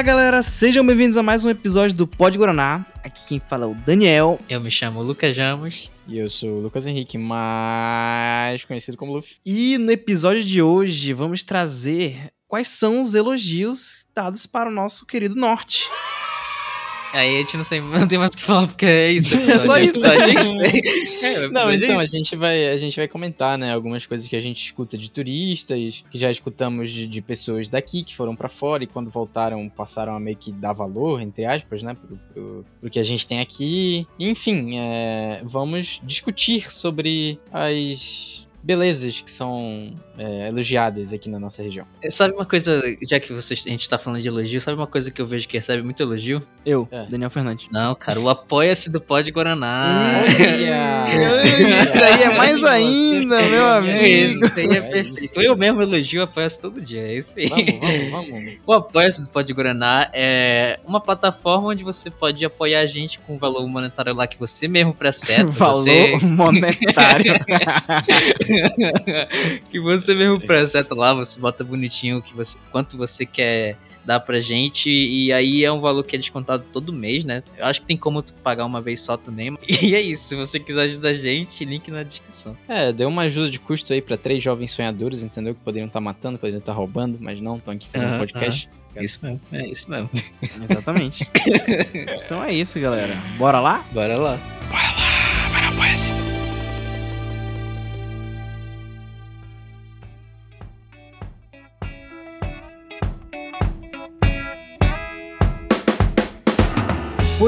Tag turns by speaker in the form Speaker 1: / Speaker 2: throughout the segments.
Speaker 1: Fala galera, sejam bem-vindos a mais um episódio do Pod Guaraná. Aqui quem fala é o Daniel.
Speaker 2: Eu me chamo Lucas Jamos.
Speaker 3: E eu sou o Lucas Henrique, mais conhecido como Luffy.
Speaker 1: E no episódio de hoje vamos trazer quais são os elogios dados para o nosso querido Norte.
Speaker 2: Aí a gente não, tem, não tem mais o que falar, porque é isso.
Speaker 1: É só isso.
Speaker 2: É, o
Speaker 3: Não,
Speaker 2: episódio é
Speaker 3: então a gente, vai, a gente vai comentar, né, algumas coisas que a gente escuta de turistas, que já escutamos de, de pessoas daqui que foram pra fora e quando voltaram passaram a meio que dar valor, entre aspas, né, pro, pro, pro que a gente tem aqui. Enfim, é, vamos discutir sobre as belezas que são é, elogiadas aqui na nossa região.
Speaker 2: Sabe uma coisa, já que vocês, a gente tá falando de elogio, sabe uma coisa que eu vejo que recebe muito elogio?
Speaker 1: Eu,
Speaker 3: É.
Speaker 1: Daniel Fernandes.
Speaker 2: Não, cara, o apoia-se do Pod Guaraná.
Speaker 1: Isso aí é mais ainda, meu amigo.
Speaker 2: Isso aí é
Speaker 3: É
Speaker 2: perfeito.
Speaker 3: isso.
Speaker 2: Eu mesmo elogio o Apoia-se todo dia, é isso aí.
Speaker 3: Vamos, vamos, vamos.
Speaker 2: O Apoia-se do Pod Guaraná é uma plataforma onde você pode apoiar a gente com o valor monetário lá que você mesmo preseta.
Speaker 1: Valor
Speaker 2: Você,
Speaker 1: monetário.
Speaker 2: que você mesmo preseta lá, você bota bonitinho que você, quanto você quer dar pra gente, e aí é um valor que é descontado todo mês, né? Eu acho que tem como tu pagar uma vez só também. E é isso, se você quiser ajudar a gente, link na descrição.
Speaker 3: É, deu uma ajuda de custo aí pra três jovens sonhadores, entendeu? Que poderiam estar matando, poderiam estar roubando, mas não, estão aqui fazendo um podcast.
Speaker 2: Isso mesmo, é isso mesmo.
Speaker 1: Exatamente. então é isso, galera. Bora lá?
Speaker 2: Bora lá.
Speaker 3: Vai no Apoia-se.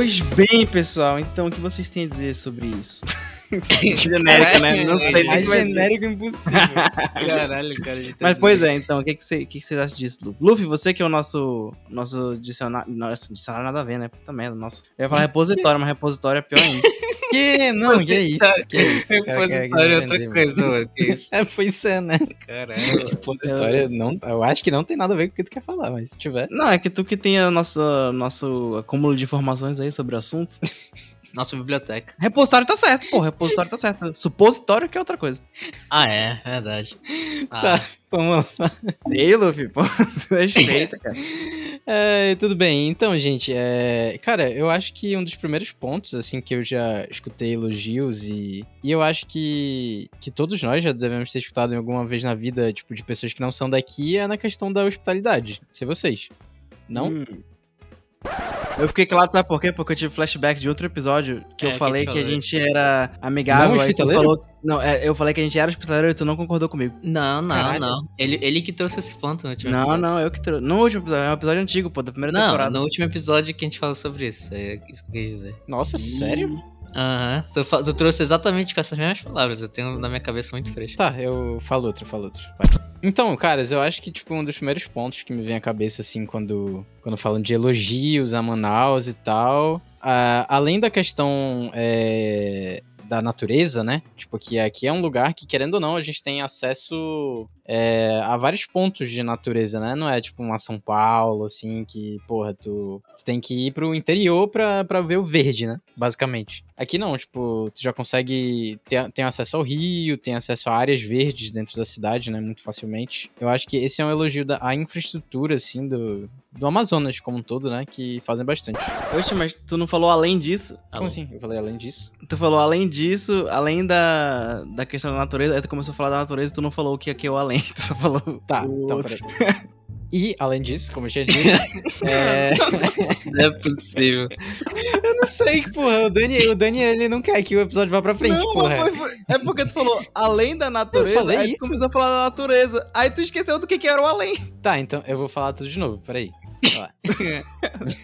Speaker 1: Pois bem, pessoal, então o que vocês têm a dizer sobre isso? Genérico, né? Não sei vai ser.
Speaker 3: genérico impossível.
Speaker 2: Caralho, cara.
Speaker 1: Mas pois é, então, o que, que, você, que, que vocês acham disso, Luffy? Luffy, você que é o nosso, nosso dicionário. Nossa, dicionário nada a ver, né? Puta merda, nosso. Eu ia falar repositório, mas repositório é pior ainda.
Speaker 3: que? Não, que é isso? Que é isso?
Speaker 2: Repositório é outra coisa, mano. Que isso?
Speaker 3: É, pois é, né?
Speaker 2: Caralho.
Speaker 3: Repositório, não, eu acho que não tem nada a ver com o que tu quer falar, mas se tiver.
Speaker 1: Não, é que tu que tem a nossa, nosso acúmulo de informações aí sobre o assunto.
Speaker 2: Nossa biblioteca.
Speaker 1: Repositório tá certo, pô, repositório tá certo. Supositório que é outra coisa.
Speaker 2: Ah, é, verdade. Ah,
Speaker 3: Tá. Vamos lá.
Speaker 1: E aí, Luffy, pô, respeita, cara.
Speaker 3: É, tudo bem, então, gente, é, cara, eu acho que um dos primeiros pontos, assim, que eu já escutei elogios e, e eu acho que, que todos nós já devemos ter escutado em alguma vez na vida, tipo, de pessoas que não são daqui, é na questão da hospitalidade. Se vocês. Não?
Speaker 1: Hum. Eu fiquei calado, sabe por quê? Porque eu tive flashback de outro episódio que
Speaker 2: É,
Speaker 1: eu falei que a gente era amigável.
Speaker 3: Não
Speaker 1: aí tu
Speaker 3: hospitaleiro?
Speaker 1: falou- Não, é, eu falei que a gente era hospitaleiro e tu não concordou comigo.
Speaker 2: Não, não,
Speaker 3: Caralho.
Speaker 2: não. Ele, ele que trouxe esse ponto no último
Speaker 1: Não,
Speaker 2: episódio.
Speaker 1: não, eu que trouxe. No último episódio, é um episódio antigo, pô, da primeira
Speaker 2: Não,
Speaker 1: temporada.
Speaker 2: no último episódio que a gente falou sobre isso. É isso que eu quis dizer.
Speaker 3: Nossa, sério?
Speaker 2: Aham. Tu, fa- tu trouxe exatamente com essas mesmas palavras. Eu tenho na minha cabeça muito fresco.
Speaker 3: Tá, eu falo outro, falo outro. Vai. Então, caras, eu acho que, tipo, um dos primeiros pontos que me vem à cabeça, assim, quando, quando falam de elogios a Manaus e tal, além da questão é, da natureza, né? Tipo, que aqui é um lugar que, querendo ou não, a gente tem acesso é, a vários pontos de natureza, né? Não é tipo uma São Paulo, assim, que, porra, tu, tu tem que ir pro interior pra, pra ver o verde, né? Basicamente. Aqui não, tipo, tu já consegue ter, ter acesso ao rio, tem acesso a áreas verdes dentro da cidade, né? Muito facilmente. Eu acho que esse é um elogio da à infraestrutura, assim, do, do Amazonas como um todo, né? Que fazem bastante.
Speaker 1: Oxe, mas tu não falou além disso?
Speaker 3: Como assim? Eu falei além disso.
Speaker 1: Tu falou além disso, além da, da questão da natureza, aí tu começou a falar da natureza e tu não falou o que aqui é o além, tu só falou
Speaker 3: Tá,
Speaker 1: o
Speaker 3: então peraí. E, além disso, como eu tinha dito, é...
Speaker 2: Não é possível.
Speaker 3: Eu não sei, porra, o Dani, o Dani, ele não quer que o episódio vá pra frente,
Speaker 1: Não,
Speaker 3: porra.
Speaker 1: mas foi- é porque tu falou além da natureza,
Speaker 3: Eu falei
Speaker 1: aí tu
Speaker 3: isso?
Speaker 1: começou a falar da natureza, aí tu esqueceu do que, que era o além.
Speaker 3: Tá, então eu vou falar tudo de novo, peraí.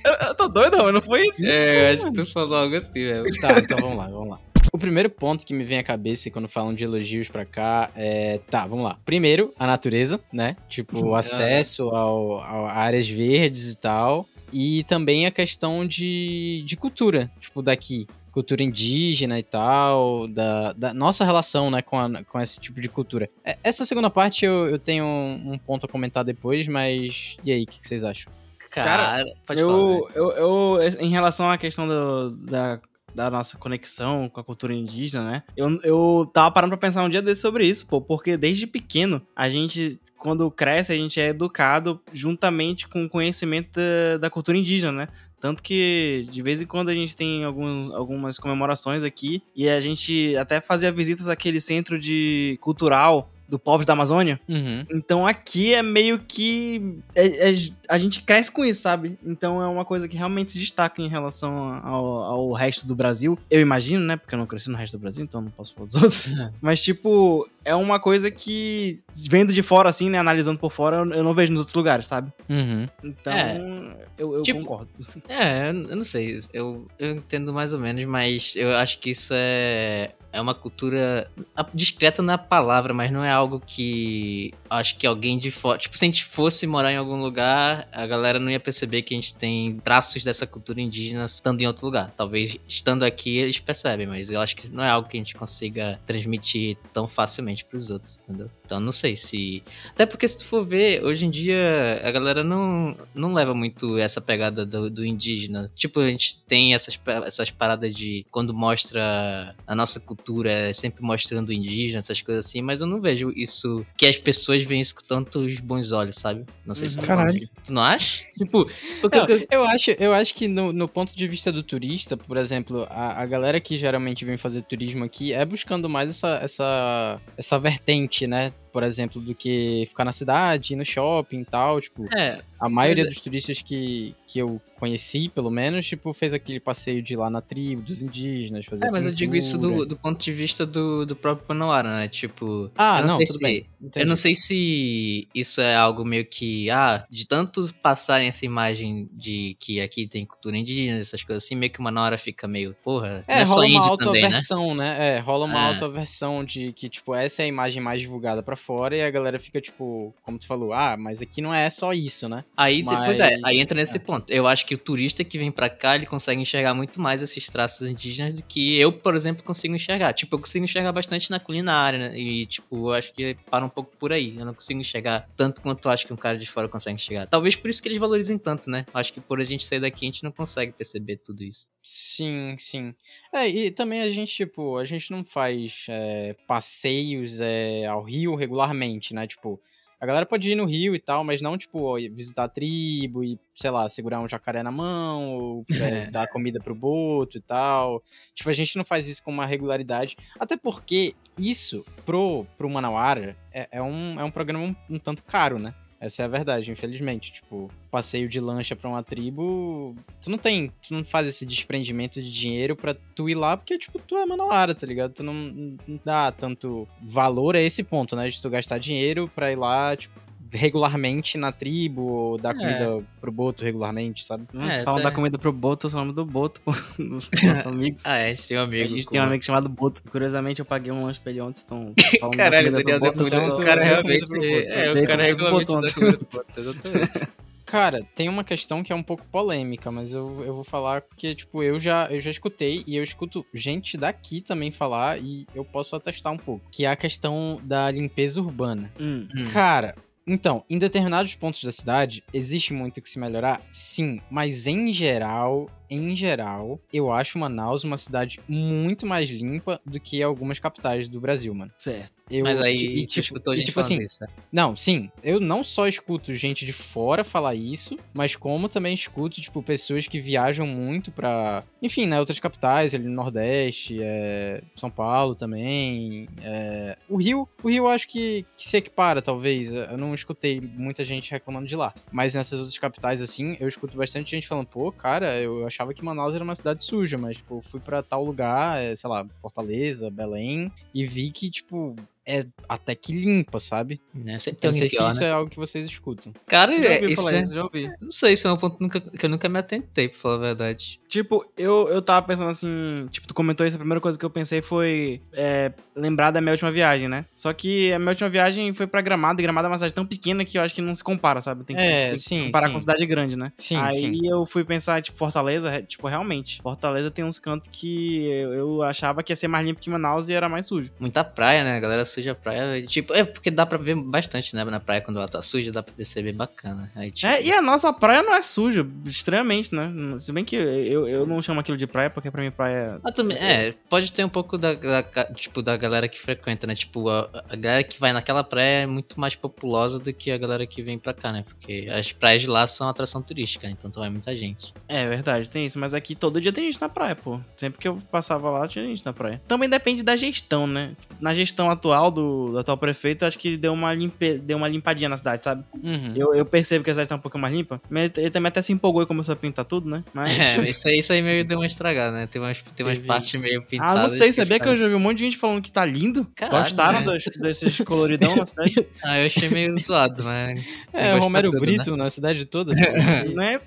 Speaker 1: Eu, eu tô doido, mas não foi isso?
Speaker 2: É, eu acho que tu falou algo assim mesmo.
Speaker 3: Tá, então vamos lá, vamos lá. O primeiro ponto que me vem à cabeça quando falam de elogios pra cá é. Tá, vamos lá. Primeiro, a natureza, né? Tipo, o acesso ao, ao- a áreas verdes e tal. E também a questão de, de cultura, tipo, daqui. Cultura indígena e tal, da, da nossa relação, né, com, a- com esse tipo de cultura. É, Essa segunda parte eu, eu tenho um, um ponto a comentar depois, mas. E aí, o que, que vocês acham?
Speaker 2: Cara, pode falar.
Speaker 1: eu, eu, eu, em relação à questão do- da, da nossa conexão com a cultura indígena, né? Eu, eu tava parando pra pensar um dia desse sobre isso, pô, porque desde pequeno a gente, quando cresce, a gente é educado juntamente com o conhecimento da, da cultura indígena, né? Tanto que de vez em quando a gente tem alguns, algumas comemorações aqui e a gente até fazia visitas àquele centro de cultural do povos da Amazônia.
Speaker 3: Uhum.
Speaker 1: Então aqui é meio que. é- é- a gente cresce com isso, sabe? Então é uma coisa que realmente se destaca em relação ao, ao resto do Brasil. Eu imagino, né? Porque eu não cresci no resto do Brasil, então não posso falar dos outros. Mas, tipo, é uma coisa que, vendo de fora, assim, né? Analisando por fora, eu não vejo nos outros lugares, sabe?
Speaker 3: Uhum.
Speaker 1: Então,
Speaker 2: É.
Speaker 1: eu, eu
Speaker 2: Tipo,
Speaker 1: concordo.
Speaker 2: É, eu eu não sei, eu, eu entendo mais ou menos, mas eu acho que isso é, é uma cultura discreta na palavra, mas não é algo que acho que alguém de fora. Tipo, se a gente fosse morar em algum lugar, a galera não ia perceber que a gente tem traços dessa cultura indígena estando em outro lugar. Talvez estando aqui eles percebem, mas eu acho que não é algo que a gente consiga transmitir tão facilmente pros outros, entendeu? Então não sei se. Até porque se tu for ver, hoje em dia a galera não, não leva muito essa pegada do, do indígena. Tipo, a gente tem essas, essas paradas de quando mostra a nossa cultura, é sempre mostrando indígena, essas coisas assim, mas eu não vejo isso que as pessoas veem isso com tantos bons olhos, sabe? Não sei se
Speaker 1: Uhum.
Speaker 2: tu
Speaker 3: Caralho.
Speaker 2: Tu não acha? Tipo, porque
Speaker 3: Não,
Speaker 2: eu-
Speaker 3: eu, acho, eu acho que no, no ponto de vista do turista, por exemplo, a, a galera que geralmente vem fazer turismo aqui é buscando mais essa, essa, essa vertente, né? Por exemplo, do que ficar na cidade, ir no shopping e tal. Tipo,
Speaker 2: é,
Speaker 3: a maioria
Speaker 2: é-
Speaker 3: dos turistas que, que eu conheci, pelo menos, tipo, fez aquele passeio de ir lá na tribo, dos indígenas, fazer
Speaker 2: é, mas eu digo isso do,
Speaker 3: pintura.
Speaker 2: do ponto de vista do, do próprio Panauara, né? Tipo,
Speaker 3: Ah,
Speaker 2: não
Speaker 3: não, tudo
Speaker 2: se-
Speaker 3: bem.
Speaker 2: Eu não sei se isso é algo meio que, ah, de tanto passarem essa imagem de que aqui tem cultura indígena, essas coisas assim, meio que uma hora fica meio, porra,
Speaker 3: É,
Speaker 2: é
Speaker 3: rola uma
Speaker 2: índio também, né?
Speaker 3: né? É, rola uma
Speaker 2: É.
Speaker 3: autoaversão de que, tipo, essa é a imagem mais divulgada pra fora e a galera fica, tipo, como tu falou, ah, mas aqui não é só isso, né?
Speaker 2: Aí,
Speaker 3: Mas-
Speaker 2: depois é, aí entra nesse
Speaker 3: é.
Speaker 2: ponto. Eu acho que o turista que vem pra cá, ele consegue enxergar muito mais esses traços indígenas do que eu, por exemplo, consigo enxergar. Tipo, eu consigo enxergar bastante na culinária, né? E, tipo, eu acho que para um pouco por aí. Eu não consigo enxergar tanto quanto eu acho que um cara de fora consegue enxergar. Talvez por isso que eles valorizem tanto, né? Acho que por a gente sair daqui, a gente não consegue perceber tudo isso.
Speaker 3: Sim, sim. É, e também a gente, tipo, a gente não faz é, passeios é, ao Rio regularmente, né? Tipo, a galera pode ir no Rio e tal, mas não, tipo, visitar a tribo e, sei lá, segurar um jacaré na mão, ou é, dar comida pro boto e tal. Tipo, a gente não faz isso com uma regularidade. Até porque isso, pro, pro Manauara, é, é um, é um programa um, um tanto caro, né? Essa é a verdade, infelizmente. Tipo, passeio de lancha pra uma tribo, tu não tem, tu não faz esse desprendimento de dinheiro pra tu ir lá, porque, tipo, tu é manauara, tá ligado? Tu não, não dá tanto valor a esse ponto, né? De tu gastar dinheiro pra ir lá, tipo, regularmente na tribo, ou dar
Speaker 2: É.
Speaker 3: comida pro boto regularmente, sabe?
Speaker 1: Nossa,
Speaker 2: É,
Speaker 1: falam
Speaker 2: tá-
Speaker 1: da comida pro Boto, eu sou o nome do Boto, nosso amigo.
Speaker 2: Ah, é, a gente tem um
Speaker 1: A
Speaker 2: amigo.
Speaker 1: gente
Speaker 2: com-
Speaker 1: tem um amigo chamado Boto. Curiosamente, eu paguei um lanche pra ele ontem, então...
Speaker 2: Caralho, o
Speaker 1: comida
Speaker 2: Daniel
Speaker 1: pro
Speaker 2: deu
Speaker 1: Boto, eu tô-
Speaker 2: O cara realmente.
Speaker 3: comida pro Boto.
Speaker 2: É, o cara
Speaker 1: comida
Speaker 2: regularmente dá comida pro Boto, exatamente.
Speaker 3: Cara, tem uma questão que é um pouco polêmica, mas eu, eu vou falar porque, tipo, eu já, eu já escutei e eu escuto gente daqui também falar e eu posso atestar um pouco. Que é a questão da limpeza urbana.
Speaker 1: Hum.
Speaker 2: Hum.
Speaker 3: Cara, então, em determinados pontos da cidade, existe muito que se melhorar? Sim, mas em geral, em geral, eu acho Manaus uma cidade muito mais limpa do que algumas capitais do Brasil, mano.
Speaker 1: Certo.
Speaker 3: Eu,
Speaker 2: Mas aí
Speaker 3: e,
Speaker 2: tu escutou
Speaker 3: e,
Speaker 2: gente
Speaker 3: tipo assim,
Speaker 2: isso. né?
Speaker 3: não, sim, eu não só escuto gente de fora falar isso, mas como também escuto, tipo, pessoas que viajam muito pra, enfim, né, outras capitais, ali no Nordeste, é, São Paulo também, é, o Rio, o Rio eu acho que, que se equipara, talvez, eu não escutei muita gente reclamando de lá, mas nessas outras capitais, assim, eu escuto bastante gente falando, pô, cara, eu achava que Manaus era uma cidade suja, mas, tipo, fui pra tal lugar, é, sei lá, Fortaleza, Belém, e vi que, tipo, é até que limpa, sabe?
Speaker 2: Né? Sempre tem
Speaker 3: Eu não sei
Speaker 2: alguém
Speaker 3: se
Speaker 2: pior,
Speaker 3: isso
Speaker 2: né?
Speaker 3: é algo que vocês escutam.
Speaker 2: Cara,
Speaker 1: Já
Speaker 2: é,
Speaker 1: ouvi
Speaker 2: isso
Speaker 1: falar
Speaker 2: é...
Speaker 1: isso, já ouvi.
Speaker 2: Não sei, isso é um ponto nunca- que eu nunca me atentei, pra falar a verdade.
Speaker 1: Tipo, eu, eu tava pensando assim, tipo, tu comentou isso, a primeira coisa que eu pensei foi é, lembrar da minha última viagem, né? Só que a minha última viagem foi pra Gramado, e Gramado é uma cidade tão pequena que eu acho que não se compara, sabe? Tem que,
Speaker 3: É,
Speaker 1: tem que
Speaker 3: sim,
Speaker 1: comparar
Speaker 3: sim.
Speaker 1: com cidade grande, né?
Speaker 3: Sim,
Speaker 1: Aí
Speaker 3: sim.
Speaker 1: eu fui pensar, tipo, Fortaleza, tipo, realmente, Fortaleza tem uns cantos que eu, eu achava que ia ser mais limpo que Manaus e era mais sujo.
Speaker 2: Muita praia, né? A galera suja a praia. Tipo, é porque dá pra ver bastante, né? Na praia quando ela tá suja, dá pra perceber bacana. Aí, tipo,
Speaker 1: É, e a nossa praia não é suja, estranhamente, né? Se bem que eu, eu não chamo aquilo de praia, porque pra mim praia.
Speaker 2: Ah, também, é, pode ter um pouco da, da- tipo, da galera que frequenta, né? Tipo, a, a galera que vai naquela praia é muito mais populosa do que a galera que vem pra cá, né? Porque as praias de lá são atração turística, então vai muita gente.
Speaker 1: É verdade, tem isso. Mas aqui todo dia tem gente na praia, pô. Sempre que eu passava lá, tinha gente na praia. Também depende da gestão, né? Na gestão atual do, do atual prefeito, acho que ele deu uma, limpe, deu uma limpadinha na cidade, sabe?
Speaker 3: Uhum.
Speaker 1: Eu, eu percebo que a cidade tá um pouco mais limpa. Mas ele, ele também até se empolgou e começou a pintar tudo, né? Mas.
Speaker 2: É, isso aí, isso aí meio deu uma estragada, né? Tem umas, tem umas partes meio
Speaker 1: Ah,
Speaker 2: pintadas.
Speaker 1: não sei, sabia que eu
Speaker 2: eu...
Speaker 1: já vi um monte de gente falando que tá lindo?
Speaker 2: Caralho,
Speaker 1: Gostaram
Speaker 2: né?
Speaker 1: dos- desses coloridão na cidade?
Speaker 2: Ah, eu achei meio zoado, mas...
Speaker 3: É, Romero
Speaker 2: tudo,
Speaker 3: Brito na cidade toda.
Speaker 1: né?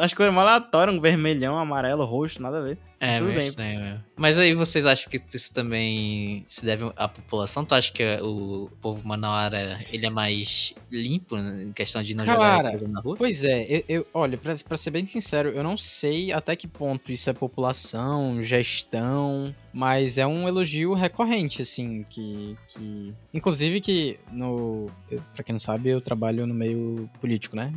Speaker 1: As cores mais aleatórias, um vermelhão, amarelo, roxo, nada a ver.
Speaker 2: É,
Speaker 1: Tudo bem.
Speaker 2: estranho mesmo. Mas aí vocês acham que isso também se deve à população? Tu acha que o povo manauara, ele é mais limpo né, em questão de não
Speaker 3: Cara,
Speaker 2: jogar na rua?
Speaker 3: Pois é, eu, eu- olha, pra, pra ser bem sincero, eu não sei até que ponto isso é população, gestão, mas é um elogio recorrente, assim, que. que... Inclusive que no. Pra quem não sabe, eu trabalho no meio político, né?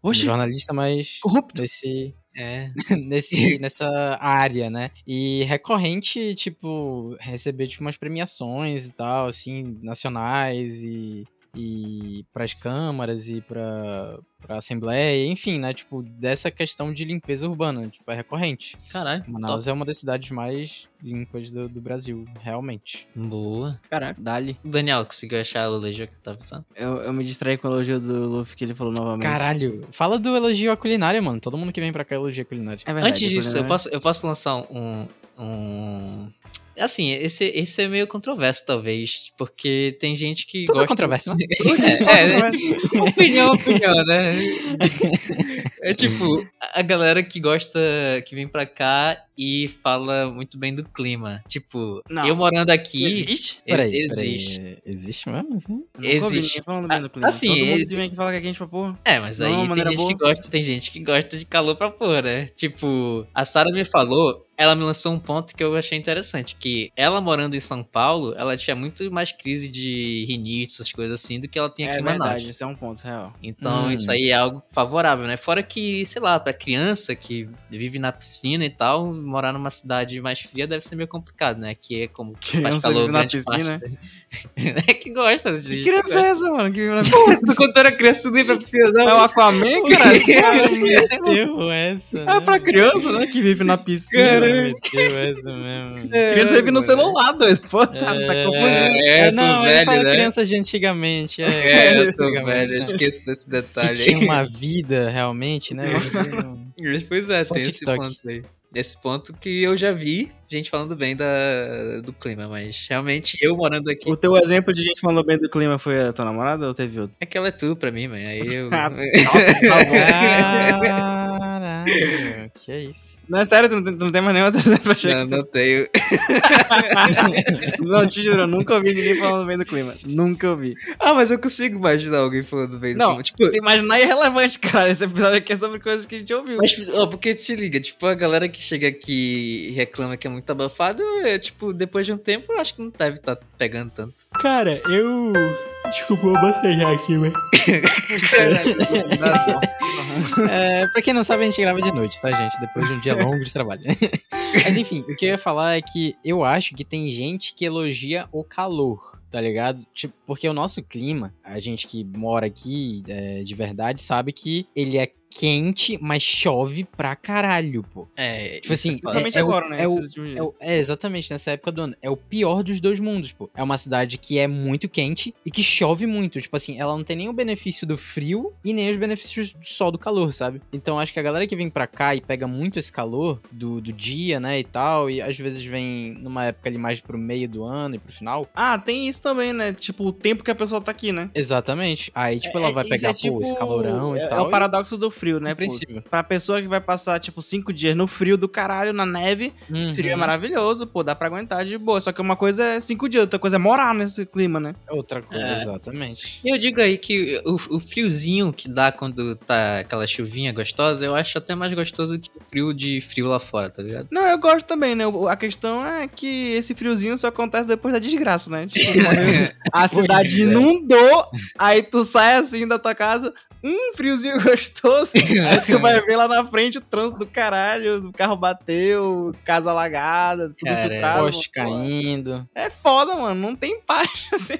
Speaker 3: Como
Speaker 1: Oxi,
Speaker 3: jornalista, mas
Speaker 1: corrupto.
Speaker 3: nesse,
Speaker 2: É,
Speaker 3: nesse, nessa área, né? E recorrente, tipo, receber tipo, umas premiações e tal, assim, nacionais e, e pras câmaras e pra, pra assembleia, enfim, né? Tipo, dessa questão de limpeza urbana, tipo, é recorrente.
Speaker 2: caralho.
Speaker 3: Manaus é uma das cidades mais limpas do, do Brasil, realmente.
Speaker 2: top. Boa.
Speaker 1: Caraca, dali.
Speaker 2: O Daniel, conseguiu achar o elogio que eu tava pensando?
Speaker 1: Eu, eu me distraí com o elogio do Luffy que ele falou novamente.
Speaker 3: Caralho, fala do elogio à culinária, mano. Todo mundo que vem pra cá elogia a culinária.
Speaker 1: É verdade,
Speaker 2: Antes disso, eu
Speaker 1: né?
Speaker 2: posso, eu posso lançar um... um... Assim, esse, esse é meio controverso, talvez, porque tem gente que
Speaker 3: Tudo é
Speaker 2: gosta...
Speaker 3: controverso, né?
Speaker 2: é, é, opinião, opinião, né? É tipo, a galera que gosta, que vem pra cá e fala muito bem do clima. Tipo,
Speaker 1: Não.
Speaker 2: eu morando aqui.
Speaker 1: Existe?
Speaker 3: Peraí,
Speaker 2: existe.
Speaker 3: peraí. Existe mesmo, assim?
Speaker 2: Existe.
Speaker 1: falando bem do clima.
Speaker 2: assim,
Speaker 1: Todo mundo
Speaker 2: exi-
Speaker 1: vem aqui falar que é quente pra porra.
Speaker 2: É, mas
Speaker 1: Não,
Speaker 2: aí tem gente
Speaker 1: boa.
Speaker 2: que gosta, tem gente que gosta de calor pra pôr, né? Tipo, a Sara me falou, ela me lançou um ponto que eu achei interessante, que ela morando em São Paulo, ela tinha muito mais crise de rinite, essas coisas assim, do que ela tinha aqui
Speaker 1: É
Speaker 2: em Manaus.
Speaker 1: verdade, isso é um ponto real.
Speaker 2: Então
Speaker 3: Hum.
Speaker 2: isso aí é algo favorável, né? Fora que, sei lá, pra criança que vive na piscina e tal, morar numa cidade mais fria deve ser meio complicado, né? Que é como faz
Speaker 1: Criança
Speaker 2: calor
Speaker 1: vive na piscina?
Speaker 2: é que gosta de
Speaker 1: Que criança é essa, mano? Que vive na piscina?
Speaker 2: Tu contou a criança não ir pra piscina, não?
Speaker 1: É o Aquaman?
Speaker 3: Cara, meteu essa.
Speaker 1: É pra criança, né? Que vive na piscina.
Speaker 3: Meteu essa mesmo.
Speaker 1: Criança vive no celular, doido. Pô, tá, tá
Speaker 3: É,
Speaker 1: confundindo.
Speaker 2: É,
Speaker 3: É,
Speaker 2: tu
Speaker 3: não, ele
Speaker 2: velho,
Speaker 3: fala
Speaker 2: né?
Speaker 3: criança de antigamente. É,
Speaker 2: É, eu tô velho, eu esqueço desse
Speaker 3: Que
Speaker 2: detalhe
Speaker 3: tinha
Speaker 2: aí.
Speaker 3: uma vida realmente, né?
Speaker 2: Pois é,
Speaker 3: Só
Speaker 2: tem esse
Speaker 3: TikTok.
Speaker 2: ponto aí. Esse ponto que eu já vi gente falando bem da, do clima, mas realmente eu morando aqui.
Speaker 1: O teu exemplo de gente falando bem do clima foi a tua namorada ou teve outro?
Speaker 2: É que ela é tudo pra mim, mãe. Aí eu.
Speaker 1: Ah, Nossa, salvou.
Speaker 3: Caralho, que é isso.
Speaker 1: Não, é sério, tu não tem, tu não tem mais nenhum outro exemplo pra chegar.
Speaker 2: não, não tenho.
Speaker 1: Não, te juro, eu nunca ouvi ninguém falando bem do clima. Nunca ouvi.
Speaker 2: Ah, mas eu consigo imaginar alguém falando bem do
Speaker 1: Não,
Speaker 2: clima. Tipo,
Speaker 1: Imaginar é irrelevante, cara. Esse episódio aqui é sobre coisas que a gente ouviu.
Speaker 2: Mas, ó, porque se liga, tipo, a galera que chega aqui e reclama que é muito abafado, é, tipo, depois de um tempo, eu acho que não deve estar pegando tanto.
Speaker 3: Cara, eu. Desculpa, eu vou bocejar aqui, velho. É, pra quem não sabe, a gente grava de noite, tá, gente? Depois de um dia longo de trabalho. Mas enfim, o que eu ia falar é que eu acho que tem gente que elogia o calor, tá ligado? Tipo, porque o nosso clima, a gente que mora aqui é, de verdade, sabe que ele é quente, mas chove pra caralho, pô.
Speaker 2: É,
Speaker 3: Tipo assim,
Speaker 1: Principalmente
Speaker 3: é, é o-
Speaker 1: agora, né?
Speaker 3: é o-. É, o- é, exatamente, nessa época do ano. É o pior dos dois mundos, pô. É uma cidade que é muito quente e que chove muito. Tipo assim, ela não tem nem o benefício do frio e nem os benefícios só do calor, sabe? Então acho que a galera que vem pra cá e pega muito esse calor do, do dia, né, e tal, e às vezes vem numa época ali mais pro meio do ano e pro final.
Speaker 1: Ah, tem isso também, né? Tipo, o tempo que a pessoa tá aqui, né?
Speaker 3: Exatamente. Aí, tipo,
Speaker 1: É-
Speaker 3: ela vai pegar,
Speaker 1: é
Speaker 3: pô,
Speaker 1: tipo-
Speaker 3: esse calorão
Speaker 1: é,
Speaker 3: e
Speaker 1: É
Speaker 3: tal.
Speaker 1: o paradoxo do frio, frio, né? Pô,
Speaker 3: Compreensível.
Speaker 1: pra pessoa que vai passar, tipo, cinco dias no frio do caralho, na neve,
Speaker 3: Uhum.
Speaker 1: frio é maravilhoso, pô, dá pra aguentar de boa. Só que uma coisa é cinco dias, outra coisa é morar nesse clima, né?
Speaker 3: Outra coisa,
Speaker 2: É.
Speaker 3: exatamente.
Speaker 2: E eu digo aí que o, o friozinho que dá quando tá aquela chuvinha gostosa, eu acho até mais gostoso que o frio de frio lá fora, tá ligado?
Speaker 1: Não, eu gosto também, né? A questão é que esse friozinho só acontece depois da desgraça, né? Tipo, a cidade
Speaker 3: é.
Speaker 1: inundou, aí tu sai assim da tua casa, um friozinho gostoso, aí tu vai ver lá na frente o trânsito do caralho, o carro bateu, casa alagada, tudo
Speaker 2: Cara,
Speaker 1: filtrado.
Speaker 3: Poste caindo.
Speaker 1: É foda, mano, não tem paz. assim.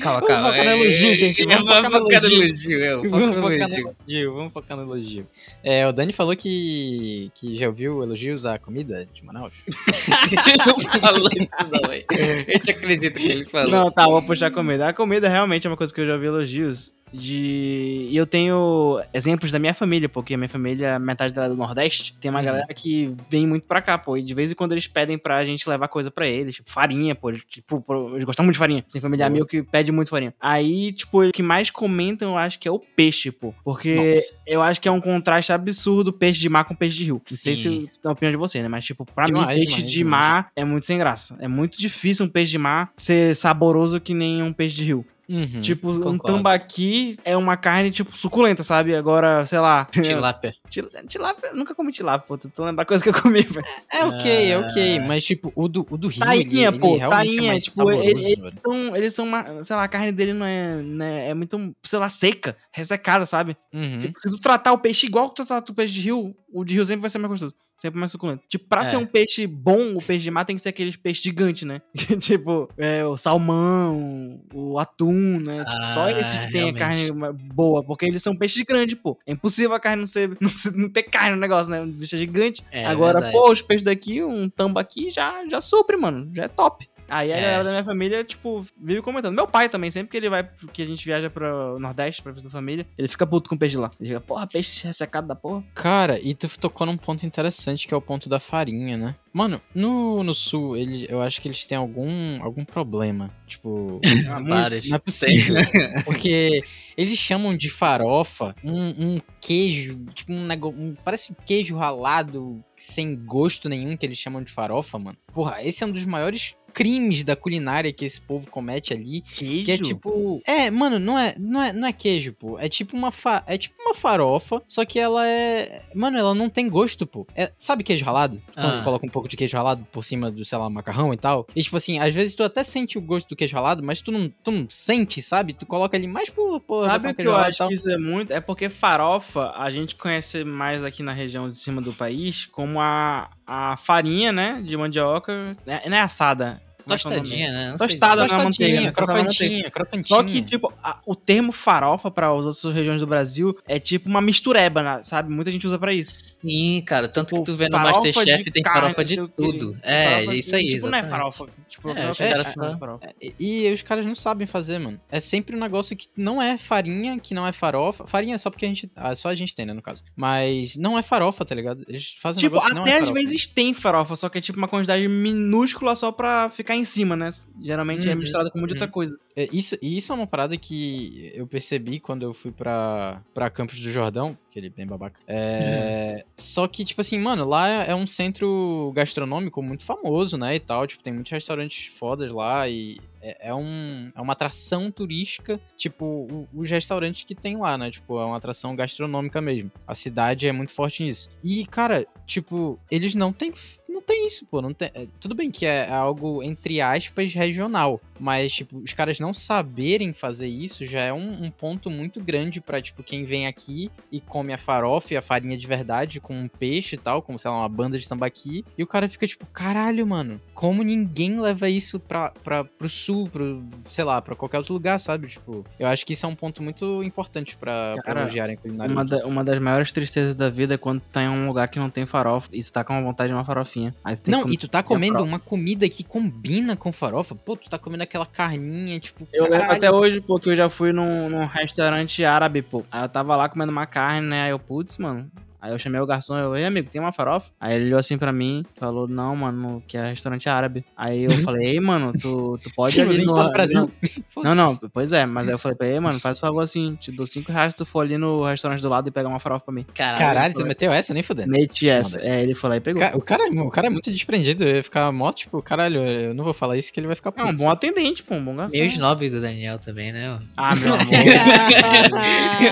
Speaker 2: Calma,
Speaker 3: Vamos
Speaker 2: calma.
Speaker 3: focar no elogio, gente, vamos
Speaker 2: Vamos
Speaker 3: focar no elogio.
Speaker 2: é,
Speaker 3: Vamos focar no
Speaker 2: elogio.
Speaker 3: vamos focar no elogio. É, o Dani falou que, que já ouviu elogios à comida de Manaus.
Speaker 2: Ele não falou isso, não, velho. Eu te acredito que ele falou.
Speaker 1: Não, tá, vou puxar a comida. A comida realmente é uma coisa que eu já ouvi elogios. De. E eu tenho exemplos da minha família, porque a minha família, metade dela é do Nordeste, tem uma
Speaker 2: Uhum.
Speaker 1: galera que vem muito pra cá, pô. E de vez em quando eles pedem pra gente levar coisa pra eles, tipo farinha, pô. eles, Tipo, pô, eles gostam muito de farinha. Tem familiar
Speaker 3: Boa.
Speaker 1: meu que pede muito farinha. Aí, tipo, o que mais comentam, eu acho que é o peixe, pô. Porque
Speaker 3: Nossa.
Speaker 1: eu acho que é um contraste absurdo peixe de mar com peixe de rio. Não sei se é a opinião de você, né? Mas, tipo, pra
Speaker 3: Demais,
Speaker 1: mim, peixe
Speaker 3: demais,
Speaker 1: de
Speaker 3: demais.
Speaker 1: mar é muito sem graça. É muito difícil um peixe de mar ser saboroso que nem um peixe de rio.
Speaker 3: Uhum.
Speaker 1: Tipo, um
Speaker 2: concordo.
Speaker 1: tambaqui é uma carne, tipo, suculenta, sabe? Agora, sei lá.
Speaker 2: Tilápia.
Speaker 1: Til- Tilápia, eu nunca comi tilápia, pô. Tô lembrar coisa que eu comi, velho.
Speaker 3: É ok, é
Speaker 2: Ah.
Speaker 3: ok, mas tipo, o do, o do Rio,
Speaker 1: Tainha,
Speaker 3: ele, ele
Speaker 1: pô,
Speaker 3: realmente
Speaker 1: tainha,
Speaker 3: é
Speaker 1: tipo,
Speaker 3: saboroso,
Speaker 1: ele- ele-
Speaker 3: velho.
Speaker 1: Então, eles são uma. Sei lá, a carne dele não é. Né, é muito, sei lá, seca, ressecada, sabe?
Speaker 3: Uhum.
Speaker 1: Tipo, se tu tratar o peixe igual que tu trata o peixe de rio, o de rio sempre vai ser mais gostoso. Sempre mais suculento. Tipo, pra
Speaker 2: É.
Speaker 1: ser um peixe bom, o peixe de mar tem que ser aqueles peixes gigantes, né? tipo, é, o salmão, o atum, né? Tipo, só
Speaker 2: Ah,
Speaker 1: esse que tem
Speaker 2: realmente.
Speaker 1: a carne boa, porque eles são peixes grandes, pô. É impossível a carne não ser. Não, ser- não ter carne no negócio, né? Um bicho é gigante.
Speaker 2: É,
Speaker 1: Agora,
Speaker 2: verdade.
Speaker 1: pô, os peixes daqui, um tambaqui já, já supre, mano. Já é top. Aí a
Speaker 2: É.
Speaker 1: galera da minha família, tipo, vive comentando. Meu pai também, sempre que ele vai, que a gente viaja pro Nordeste pra visitar a família, ele fica puto com o peixe lá. Ele fica, porra, peixe ressecado da porra.
Speaker 3: Cara, e tu tocou num ponto interessante que é o ponto da farinha, né? Mano, no, no sul, ele, eu acho que eles têm algum, algum problema. Tipo,
Speaker 1: Ah,
Speaker 3: não é possível. Porque eles chamam de farofa um, um queijo, tipo um negócio. Um, parece um queijo ralado, sem gosto nenhum, que eles chamam de farofa, mano. Porra, esse é um dos maiores crimes da culinária que esse povo comete ali.
Speaker 1: Queijo?
Speaker 3: Que é tipo. É, mano, não é, não é, não é queijo, pô. É tipo uma fa... é tipo uma farofa, só que ela é. Mano, ela não tem gosto, pô. É, sabe queijo ralado? Quando
Speaker 2: Ah.
Speaker 3: tu coloca um pouco de queijo ralado por cima do, sei lá, macarrão e tal. E tipo assim, às vezes tu até sente o gosto do queijo ralado, mas tu não, tu não sente, sabe? Tu coloca ali mais por. por
Speaker 1: Sabe o que eu acho que isso é muito? É porque farofa a gente conhece mais aqui na região de cima do país como a, a farinha, né? De mandioca. É, não é assada. É é?
Speaker 2: Tostadinha, né? Não sei.
Speaker 1: Tostada na manteiga, né?
Speaker 3: Crocantinha, crocantinha.
Speaker 1: Só que, tipo, a- o termo farofa para as outras regiões do Brasil é tipo uma mistureba, né, sabe? Muita gente usa pra isso.
Speaker 2: Sim, cara. Tanto que
Speaker 1: Tipo,
Speaker 2: tu vê no
Speaker 1: farofa
Speaker 2: Masterchef tem
Speaker 1: carne,
Speaker 2: farofa de tudo. É,
Speaker 1: Farofa,
Speaker 2: isso aí.
Speaker 1: Tipo, não é
Speaker 2: exatamente.
Speaker 1: farofa. Tipo,
Speaker 2: É,
Speaker 1: não é,
Speaker 2: os caras
Speaker 1: farofa,
Speaker 2: são-
Speaker 1: farofa.
Speaker 3: E, e os caras não sabem fazer, mano. É sempre um negócio que não é farinha, que não é farofa. Farinha é só porque a gente. Ah, só a gente tem, né, no caso. Mas não é farofa, tá ligado? Eles fazem um
Speaker 1: Tipo,
Speaker 3: negócio que não
Speaker 1: até
Speaker 3: é
Speaker 1: às
Speaker 3: farofa.
Speaker 1: vezes tem farofa, só que é tipo uma quantidade minúscula só pra ficar em cima, né? Geralmente é
Speaker 3: Uhum,
Speaker 1: misturada com muita outra
Speaker 3: uhum.
Speaker 1: coisa.
Speaker 3: É, isso, e isso é uma parada que eu percebi quando eu fui pra, pra Campos do Jordão, aquele bem babaca. É, Só que, tipo assim, mano, lá é um centro gastronômico muito famoso, né, e tal. Tipo, tem muitos restaurantes fodas lá e é, é um, é uma atração turística, tipo, os restaurantes que tem lá, né? Tipo, é uma atração gastronômica mesmo. A cidade é muito forte nisso. E, cara, tipo, eles não têm não tem isso, pô. Não tem, é, tudo bem que é algo, entre aspas, regional. Mas, tipo, os caras não saberem fazer isso já é um, um ponto muito grande pra, tipo, quem vem aqui e come a farofa e a farinha de verdade com um peixe e tal, como, sei lá, uma banda de tambaqui. E o cara fica, tipo, caralho, mano, como ninguém leva isso pra, pra, pro sul, pro, sei lá, pra qualquer outro lugar, sabe? Tipo, eu acho que isso é um ponto muito importante pra, pra elogiarem a culinária.
Speaker 1: Uma, da- uma das maiores tristezas da vida é quando tá em um lugar que não tem farofa e tu tá com vontade de uma farofinha.
Speaker 3: Não, e tu tá comendo uma comida que combina com farofa. Pô, tu tá comendo aquela carninha, tipo.
Speaker 1: Eu lembro
Speaker 3: caralho.
Speaker 1: até hoje, pô, que eu já fui num, num restaurante árabe, pô. Aí eu tava lá comendo uma carne, né? Aí eu, putz, mano, Aí eu chamei o garçom, eu, ei, amigo, tem uma farofa? Aí ele olhou assim pra mim, falou, não, mano, que é restaurante árabe. Aí eu falei, ei, mano, tu, tu pode
Speaker 3: Sim,
Speaker 1: ali
Speaker 3: mas a gente
Speaker 1: no...
Speaker 3: tá no Brasil.
Speaker 1: Não, não, pois é, mas aí eu falei pra ele, mano, faz favor assim, te dou 5 reais se tu for ali no restaurante do lado e pegar uma farofa pra mim.
Speaker 2: Caralho.
Speaker 3: Caralho, você meteu essa? Nem fudendo.
Speaker 1: Meti essa. É, ele foi lá e pegou.
Speaker 3: O cara, o cara é muito desprendido, eu ia ficar mó, tipo, caralho, eu não vou falar isso que ele vai ficar
Speaker 1: É um
Speaker 3: puto.
Speaker 1: bom atendente, pô, um bom garçom.
Speaker 2: Meio snob do Daniel também, né?
Speaker 1: Ah, meu amor.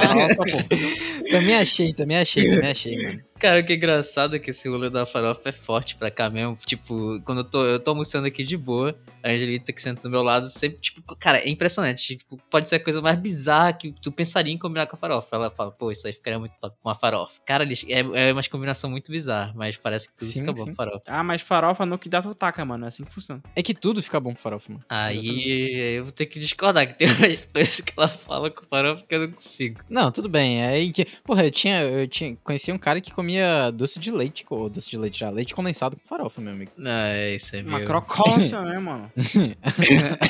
Speaker 1: Farofa, pô.
Speaker 3: também achei, também achei, também achei, mano.
Speaker 2: Cara, o que é engraçado é que esse rolê da farofa é forte pra cá mesmo. Tipo, quando eu tô, eu tô almoçando aqui de boa, a Angelita que senta do meu lado, sempre, tipo, cara, é impressionante. Tipo, pode ser a coisa mais bizarra que tu pensaria em combinar com a farofa. Ela fala, pô, isso aí ficaria muito top com a farofa. Cara, é, é uma combinação muito bizarra, mas parece que tudo
Speaker 3: Sim,
Speaker 2: fica bom
Speaker 3: sim.
Speaker 2: com farofa.
Speaker 1: Ah, mas farofa no que dá tu taca, mano. É assim que funciona.
Speaker 3: É que tudo fica bom com farofa, mano.
Speaker 2: Aí eu vou ter que discordar, que tem umas coisas que ela fala com farofa que eu não consigo.
Speaker 3: Não, tudo bem. É aí que. Porra, eu tinha. Eu tinha. Conheci um cara que comia doce de leite, ou doce de leite já, leite condensado com farofa, meu amigo.
Speaker 2: Não, é isso aí,
Speaker 1: Uma
Speaker 2: meu.
Speaker 1: crocância, né, mano?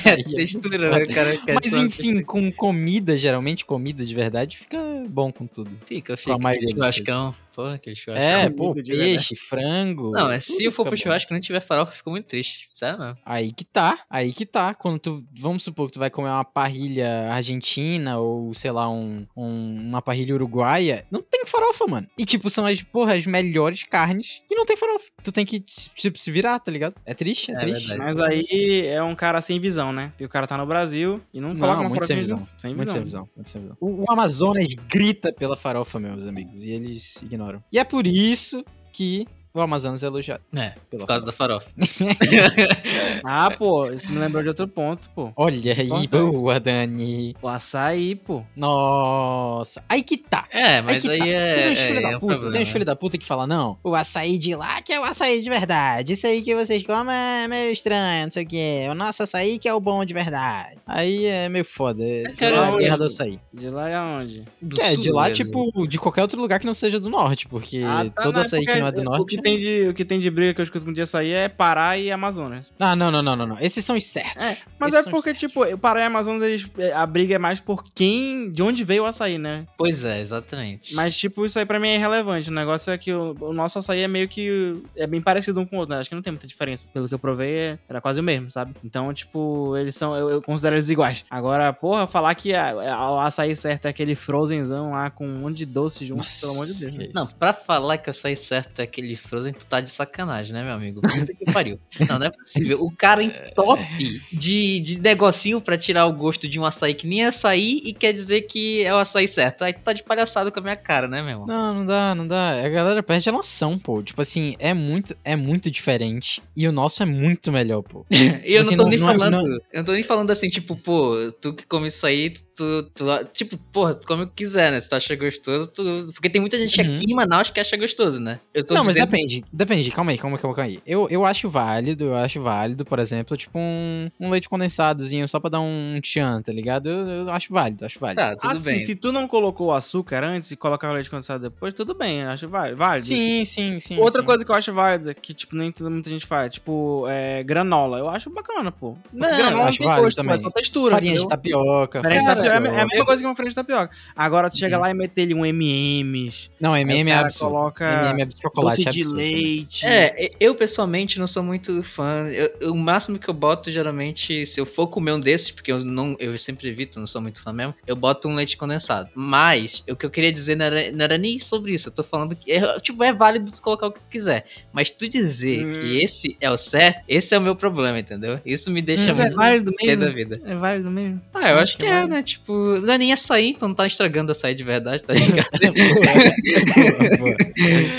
Speaker 2: É textura, né, cara? É
Speaker 3: Mas enfim, com comida, geralmente comida de verdade, fica bom com tudo.
Speaker 2: Fica,
Speaker 3: Com
Speaker 2: fica.
Speaker 3: a maioria
Speaker 2: churrascão. Porra, aquele churrascão.
Speaker 3: É, pô,
Speaker 1: de verdade.
Speaker 3: peixe, frango.
Speaker 2: Não,
Speaker 3: tudo
Speaker 2: se eu for pro churrasco e não tiver farofa, eu fico muito triste. Sério mesmo.
Speaker 3: Aí que tá, aí que tá. Quando tu, vamos supor que tu vai comer uma parrilha argentina ou, sei lá, um, um- uma parrilha uruguaia, não tem farofa, mano. E, tipo, são as, porra, as melhores carnes que não tem farofa. Tu tem que, tipo, se virar, tá ligado? É triste, é,
Speaker 2: É
Speaker 3: triste.
Speaker 2: verdade.
Speaker 1: Mas aí é um cara sem visão, né? E o cara tá no Brasil e não,
Speaker 3: Não,
Speaker 1: coloca uma
Speaker 3: muito
Speaker 1: farofa
Speaker 3: sem
Speaker 1: sem
Speaker 3: visão.
Speaker 1: Sem
Speaker 3: Muito
Speaker 1: visão.
Speaker 3: sem visão, muito sem visão. O, o Amazonas grita pela farofa, meus amigos, e eles ignoram. E é por isso que o Amazonas é elogiado
Speaker 2: É,
Speaker 3: pela
Speaker 2: por causa da farofa.
Speaker 1: Ah, pô, isso me lembrou de outro ponto, pô.
Speaker 3: Olha aí,
Speaker 1: Importante.
Speaker 3: boa, Dani.
Speaker 1: O açaí, pô.
Speaker 3: Nossa, aí que tá.
Speaker 2: É, mas
Speaker 3: que
Speaker 2: aí,
Speaker 3: tá.
Speaker 2: é.
Speaker 3: Tem uns
Speaker 2: é,
Speaker 3: filhos
Speaker 2: é
Speaker 3: da
Speaker 2: um
Speaker 3: puta,
Speaker 2: problema.
Speaker 3: tem uns filhos da puta que falam, não, o açaí de lá que é o açaí de verdade. Isso aí que vocês comem é meio estranho, não sei o que. O nosso açaí que é o bom de verdade. Aí é meio foda. É
Speaker 2: cara,
Speaker 3: a guerra do açaí.
Speaker 1: De lá é onde?
Speaker 2: Do
Speaker 3: é,
Speaker 2: sul
Speaker 3: de lá,
Speaker 2: mesmo.
Speaker 3: tipo, de qualquer outro lugar que não seja do norte, porque
Speaker 1: Ah, tá,
Speaker 3: todo
Speaker 1: não,
Speaker 3: açaí que não é do
Speaker 1: O
Speaker 3: norte.
Speaker 1: Tem de, o que tem de briga que eu escuto com de açaí é Pará e Amazonas.
Speaker 3: Ah, não, não, não, não, não. Esses são os certos.
Speaker 1: É, mas
Speaker 3: Esses
Speaker 1: é porque, tipo, o Pará e Amazonas, eles- a briga é mais por quem. De onde veio o açaí, né?
Speaker 2: Pois é, exatamente.
Speaker 1: Mas, tipo, isso aí pra mim é irrelevante. O negócio é que o, o nosso açaí é meio que. É bem parecido um com o outro, né? Acho que não tem muita diferença. Pelo que eu provei, é- era quase o mesmo, sabe? Então, tipo, eles são. Eu, eu considero eles iguais. Agora, porra, falar que a- a- o açaí certo é aquele frozenzão lá com um monte de doce junto, pelo amor de Deus.
Speaker 3: isso.
Speaker 2: Não, pra falar que eu saí certo é aquele Frozen, tu tá de sacanagem, né, meu amigo? Puta que pariu. Não, não é possível. O cara entope de, de negocinho pra tirar o gosto de um açaí que nem é açaí e quer dizer que é o açaí certo. Aí tu tá de palhaçada com a minha cara, né, meu irmão?
Speaker 3: Não, não dá, não dá. A galera perde a noção, pô. Tipo assim, é muito, é muito diferente. E o nosso é muito melhor, pô.
Speaker 2: E eu não
Speaker 3: assim,
Speaker 2: tô
Speaker 3: não-
Speaker 2: nem
Speaker 3: não é-
Speaker 2: falando.
Speaker 3: não-
Speaker 2: Eu não tô nem falando assim, tipo, pô, tu que come isso aí, tu, tu. Tipo, porra, tu come o que quiser, né? Se tu acha gostoso, tu. Porque tem muita gente
Speaker 3: Uhum.
Speaker 2: aqui em Manaus que acha gostoso, né? Eu tô
Speaker 3: não, mas
Speaker 2: dizendo-
Speaker 3: depende, depende, calma aí, calma aí, calma aí. Eu, eu acho válido, eu acho válido, por exemplo, tipo um, um leite condensadozinho só pra dar um tchan, tá ligado? Eu, eu acho válido, acho válido.
Speaker 2: Tá, tudo
Speaker 1: assim,
Speaker 2: bem.
Speaker 1: se tu não colocou o açúcar antes e colocar o leite condensado depois, tudo bem, eu acho válido. válido.
Speaker 3: Sim, sim, sim.
Speaker 1: Outra
Speaker 3: sim.
Speaker 1: coisa que eu acho válida, que, tipo, nem toda- muita gente faz, tipo, é, granola. Eu acho bacana, pô.
Speaker 3: Não, eu
Speaker 1: granola não
Speaker 3: acho
Speaker 1: tem
Speaker 3: válido
Speaker 1: gosto,
Speaker 3: também.
Speaker 1: mas só textura,
Speaker 3: Farinha de
Speaker 1: entendeu?
Speaker 3: tapioca.
Speaker 1: Farinha de tapioca é é a mesma coisa que uma farinha de tapioca. Agora tu chega
Speaker 3: Uhum.
Speaker 1: lá e meter ali um M&M's.
Speaker 3: Não, MM é absurdo.
Speaker 1: coloca
Speaker 3: MM é chocolate
Speaker 1: doce de
Speaker 3: absurdo.
Speaker 1: Leite.
Speaker 2: É, eu pessoalmente não sou muito fã. Eu- o máximo que eu boto, geralmente, se eu for comer um desses, porque eu não, eu sempre evito, não sou muito fã mesmo, eu boto um leite condensado. Mas, o que eu queria dizer não era, não era nem sobre isso. Eu tô falando que, é, tipo, é válido tu colocar o que tu quiser. Mas tu dizer
Speaker 1: Hum.
Speaker 2: que esse é o certo, esse é o meu problema, entendeu? Isso me deixa
Speaker 1: Mas é
Speaker 2: muito
Speaker 1: válido
Speaker 2: pé
Speaker 1: mesmo.
Speaker 2: da vida.
Speaker 1: É válido mesmo.
Speaker 2: Ah, eu acho que
Speaker 1: é
Speaker 2: é,
Speaker 1: válido.
Speaker 2: né? Tipo, não é nem açaí, então não tá estragando açaí de verdade, tá ligado?
Speaker 3: boa, boa.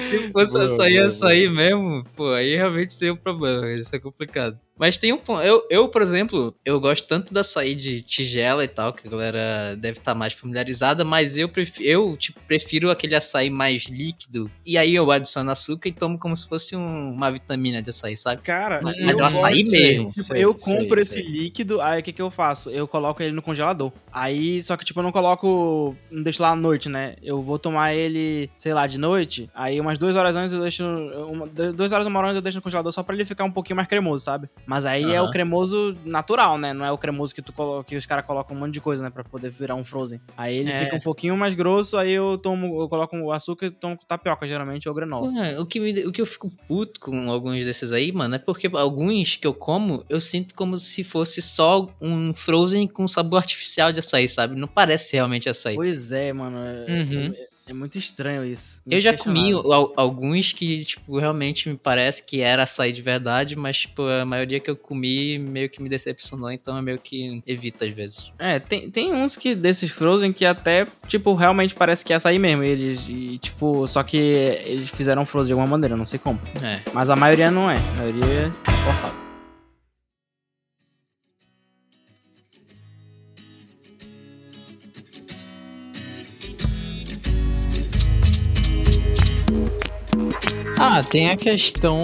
Speaker 2: Se fosse
Speaker 3: Boa,
Speaker 2: açaí,
Speaker 3: boa,
Speaker 2: açaí mesmo, pô, aí realmente seria um problema, isso é complicado. Mas tem um ponto, eu, eu, por exemplo, eu gosto tanto do açaí de tigela e tal, que a galera deve estar mais familiarizada, mas eu, prefiro, eu tipo, prefiro aquele açaí mais líquido, e aí eu adiciono açúcar e tomo como se fosse um- uma vitamina de açaí, sabe?
Speaker 1: Cara,
Speaker 2: Mas
Speaker 1: eu
Speaker 2: é o açaí
Speaker 1: gosto-
Speaker 2: mesmo.
Speaker 1: Tipo,
Speaker 3: Sei,
Speaker 1: eu
Speaker 3: sei,
Speaker 1: compro esse
Speaker 3: sei.
Speaker 1: líquido, aí o que que eu faço? Eu coloco ele no congelador. Aí, só que tipo, eu não coloco, não deixo lá à noite, né? Eu vou tomar ele, sei lá, de noite, aí umas duas horas antes eu deixo, uma, duas horas, uma hora antes eu deixo no congelador só pra ele ficar um pouquinho mais cremoso, sabe? Mas aí é o cremoso natural, né? Não é o cremoso que tu colo... que os caras colocam um monte de coisa, né? Pra poder virar um frozen. Aí ele
Speaker 2: É.
Speaker 1: fica um pouquinho mais grosso, aí eu tomo, eu coloco o açúcar e tomo tapioca, geralmente, ou granola.
Speaker 2: O, que me- o que eu fico puto com alguns desses aí, mano, é porque alguns que eu como, eu sinto como se fosse só um Frozen com sabor artificial de açaí, sabe? Não parece realmente açaí.
Speaker 1: Pois é, mano. É,
Speaker 3: Uhum.
Speaker 1: é- é muito estranho isso.
Speaker 2: Eu
Speaker 1: Muito
Speaker 2: já comi alguns que, tipo, realmente me parece que era açaí de verdade, mas, tipo, a maioria que eu comi meio que me decepcionou, então eu meio que evito às vezes.
Speaker 1: É, tem, tem uns que desses Frozen que até, tipo, realmente parece que é açaí mesmo. Eles, e, tipo, só que eles fizeram Frozen de alguma maneira, eu não sei como.
Speaker 2: É.
Speaker 1: Mas a maioria não é. A maioria é forçado.
Speaker 3: Ah, tem a questão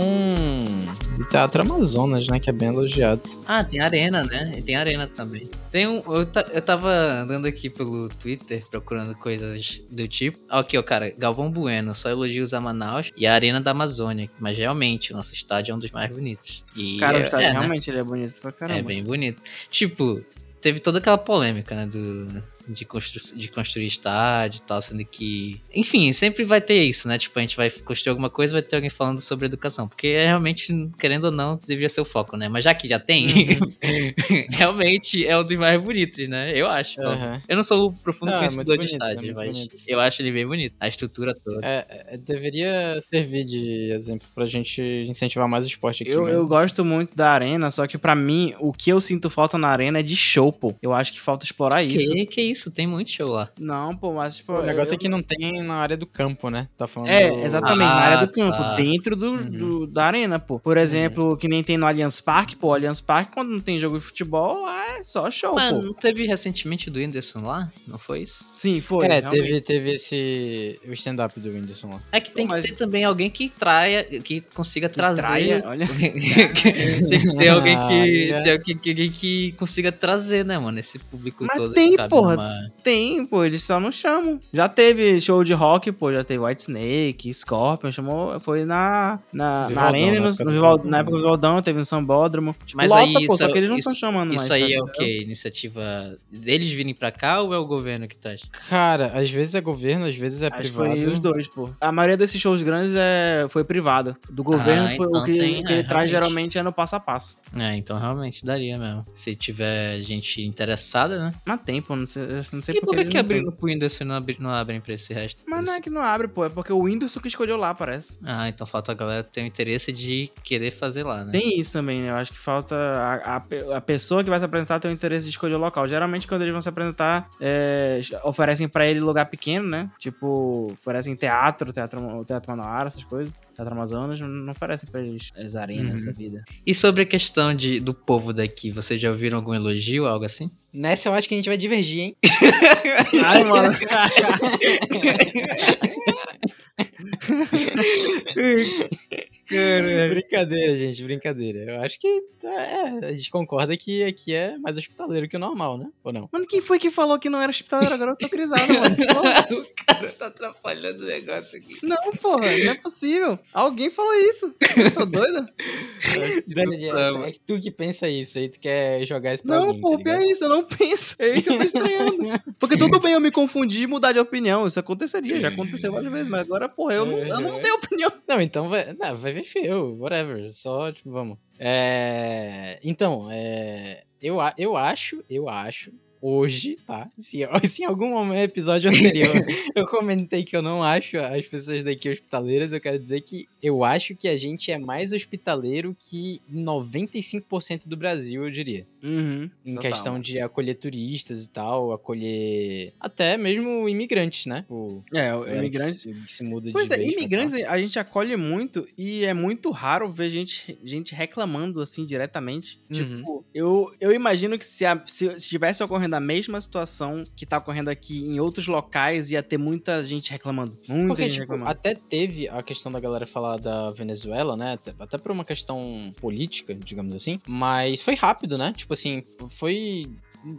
Speaker 3: do Teatro Amazonas, né? Que é bem elogiado.
Speaker 2: Ah, tem arena, né? E tem arena também. Tem um. Eu, eu tava andando aqui pelo Twitter procurando coisas do tipo. Aqui, ó, cara, Galvão Bueno, só elogios a Manaus e a Arena da Amazônia. Mas realmente, o nosso estádio é um dos mais bonitos. E
Speaker 1: Cara,
Speaker 2: é,
Speaker 1: o estádio
Speaker 2: é, né?
Speaker 1: realmente ele é bonito pra caramba.
Speaker 2: É bem bonito. Tipo, teve toda aquela polêmica, né? Do, de, constru de construir estádio e tal, sendo que. Enfim, sempre vai ter isso, né? Tipo, a gente vai construir alguma coisa vai ter alguém falando sobre educação. Porque é realmente, querendo ou não, deveria ser o foco, né? Mas já que já tem, realmente é um dos mais bonitos, né? Eu acho.
Speaker 3: Aham.
Speaker 2: Eu não sou um profundo
Speaker 3: Não, é
Speaker 2: conhecedor de
Speaker 3: bonito, é
Speaker 2: estádio,
Speaker 3: muito
Speaker 2: mas
Speaker 3: bonito.
Speaker 2: eu acho ele bem bonito. A estrutura toda.
Speaker 3: É, é, deveria servir de exemplo pra gente incentivar mais o esporte aqui.
Speaker 1: Eu,
Speaker 3: né?
Speaker 1: eu gosto muito da arena, só que pra mim, o que eu sinto falta na arena é de show, pô. Eu acho que falta explorar isso.
Speaker 2: Que, que isso? Tem muito show lá.
Speaker 1: Não, pô, mas tipo.
Speaker 3: O negócio
Speaker 1: eu-
Speaker 3: é que não tem na área do campo, né? Tá falando
Speaker 1: É,
Speaker 3: do-
Speaker 1: exatamente, na
Speaker 2: Ah,
Speaker 1: área do campo,
Speaker 2: tá.
Speaker 1: dentro do,
Speaker 3: Uhum.
Speaker 1: do- da arena, pô. Por exemplo, que nem tem no Allianz Parque, pô, Allianz Parque, quando não tem jogo de futebol, lá é só show,
Speaker 2: Mano,
Speaker 1: pô.
Speaker 2: não teve recentemente do Whindersson lá? Não foi isso?
Speaker 1: Sim, foi.
Speaker 3: É,
Speaker 1: realmente.
Speaker 3: teve, teve esse. O stand-up do Whindersson lá.
Speaker 2: É que tem
Speaker 1: Mas-
Speaker 2: que ter também alguém que traia, que consiga
Speaker 1: Que
Speaker 2: trazer.
Speaker 1: traia, olha.
Speaker 2: tem que ter alguém que,
Speaker 3: Ah, é.
Speaker 2: tem alguém que, alguém que consiga trazer, né, mano? Esse público
Speaker 1: Mas
Speaker 2: todo.
Speaker 1: tem,
Speaker 2: que cabe
Speaker 1: porra. Tem, pô, eles só não chamam. Já teve show de rock, pô, já teve White Snake, Scorpion, chamou, foi na, na, na
Speaker 3: Vivaldão,
Speaker 1: arena,
Speaker 3: na
Speaker 1: no,
Speaker 3: época
Speaker 1: no
Speaker 3: Vivaldão.
Speaker 1: na época do Vivaldão, teve no Sambódromo. Tipo,
Speaker 2: Mas
Speaker 1: lota,
Speaker 2: aí
Speaker 1: pô,
Speaker 2: isso
Speaker 1: só
Speaker 2: é-
Speaker 1: que eles não
Speaker 2: isso-
Speaker 1: estão chamando
Speaker 2: Isso
Speaker 1: mais.
Speaker 2: aí
Speaker 1: tá
Speaker 2: é o quê? Iniciativa deles virem pra cá ou é o governo que traz?
Speaker 3: Cara, às vezes é governo, às vezes é
Speaker 1: Acho
Speaker 3: privado.
Speaker 1: foi os dois, pô. A maioria desses shows grandes é, foi privado. Do governo,
Speaker 2: Ah,
Speaker 1: foi, o
Speaker 2: então
Speaker 1: que,
Speaker 2: tem,
Speaker 1: o que ele
Speaker 2: é,
Speaker 1: traz
Speaker 2: realmente.
Speaker 1: geralmente é no passo a passo.
Speaker 2: É, então realmente daria mesmo. Se tiver gente interessada, né?
Speaker 1: Mas tem, pô, não sei, eu não sei
Speaker 2: E
Speaker 1: por
Speaker 2: que, que abriram pro Whindersson não, abri, não abrem pra esse resto?
Speaker 1: Mas não é que não abre, pô, é porque o Whindersson que escolheu lá, parece.
Speaker 2: Ah, então falta a galera ter o interesse de querer fazer lá, né?
Speaker 1: Tem isso também, né? Eu acho que falta a, a, a pessoa que vai se apresentar ter o interesse de escolher o local. Geralmente, quando eles vão se apresentar, é, oferecem pra ele lugar pequeno, né? Tipo, oferecem teatro, teatro, teatro Manoara, essas coisas. Teatro Amazonas, não não oferecem pra eles as arenas
Speaker 3: Uhum.
Speaker 1: da vida.
Speaker 2: E sobre a questão de, do povo daqui, vocês já ouviram algum elogio, algo assim?
Speaker 3: Nessa eu acho que a gente vai divergir, hein?
Speaker 1: Ai, mano.
Speaker 3: É brincadeira, gente, brincadeira. Eu acho que é, a gente concorda que aqui é mais hospitaleiro que o normal, né? Ou não?
Speaker 1: Mano, quem foi que falou que não era hospitaleiro? Agora eu tô crisado, mano. Porra.
Speaker 2: Os caras estão atrapalhando o negócio aqui.
Speaker 1: Não, porra, não é possível. Alguém falou isso. Eu tô doido?
Speaker 3: Daniel, é que tu que pensa isso aí, tu quer jogar isso pra
Speaker 1: Não,
Speaker 3: alguém,
Speaker 1: pô,
Speaker 3: tá
Speaker 1: pior
Speaker 3: ligado?
Speaker 1: é isso, eu não penso. É isso que eu tô estranhando. Porque tudo bem eu me confundir e mudar de opinião. Isso aconteceria, já aconteceu várias vezes, mas agora, porra, eu não, eu não tenho opinião.
Speaker 3: Não, então vai, não, vai ver feio, whatever. Só, tipo, vamos. É, então, é, eu, eu acho, eu acho, hoje, tá? Se, se em algum momento, episódio anterior, eu comentei que eu não acho as pessoas daqui hospitaleiras, eu quero dizer que eu acho que a gente é mais hospitaleiro que 95% do Brasil, eu diria.
Speaker 1: Uhum,
Speaker 3: Em
Speaker 1: total.
Speaker 3: questão de acolher turistas e tal, acolher até mesmo imigrantes, né? O
Speaker 1: É, o imigrantes.
Speaker 3: se, que se muda
Speaker 1: Pois
Speaker 3: de
Speaker 1: é,
Speaker 3: pra cá.
Speaker 1: imigrantes a gente acolhe muito e é muito raro ver gente, gente reclamando assim diretamente.
Speaker 3: Uhum.
Speaker 1: Tipo, eu, eu imagino que se, a- se, se tivesse ocorrendo a mesma situação que tá ocorrendo aqui em outros locais, ia ter muita gente reclamando. Muita
Speaker 3: Porque,
Speaker 1: gente
Speaker 3: tipo,
Speaker 1: reclamando.
Speaker 3: até teve a questão da galera falar falar da Venezuela, né? Até, até por uma questão política, digamos assim. Mas foi rápido, né? Tipo assim, foi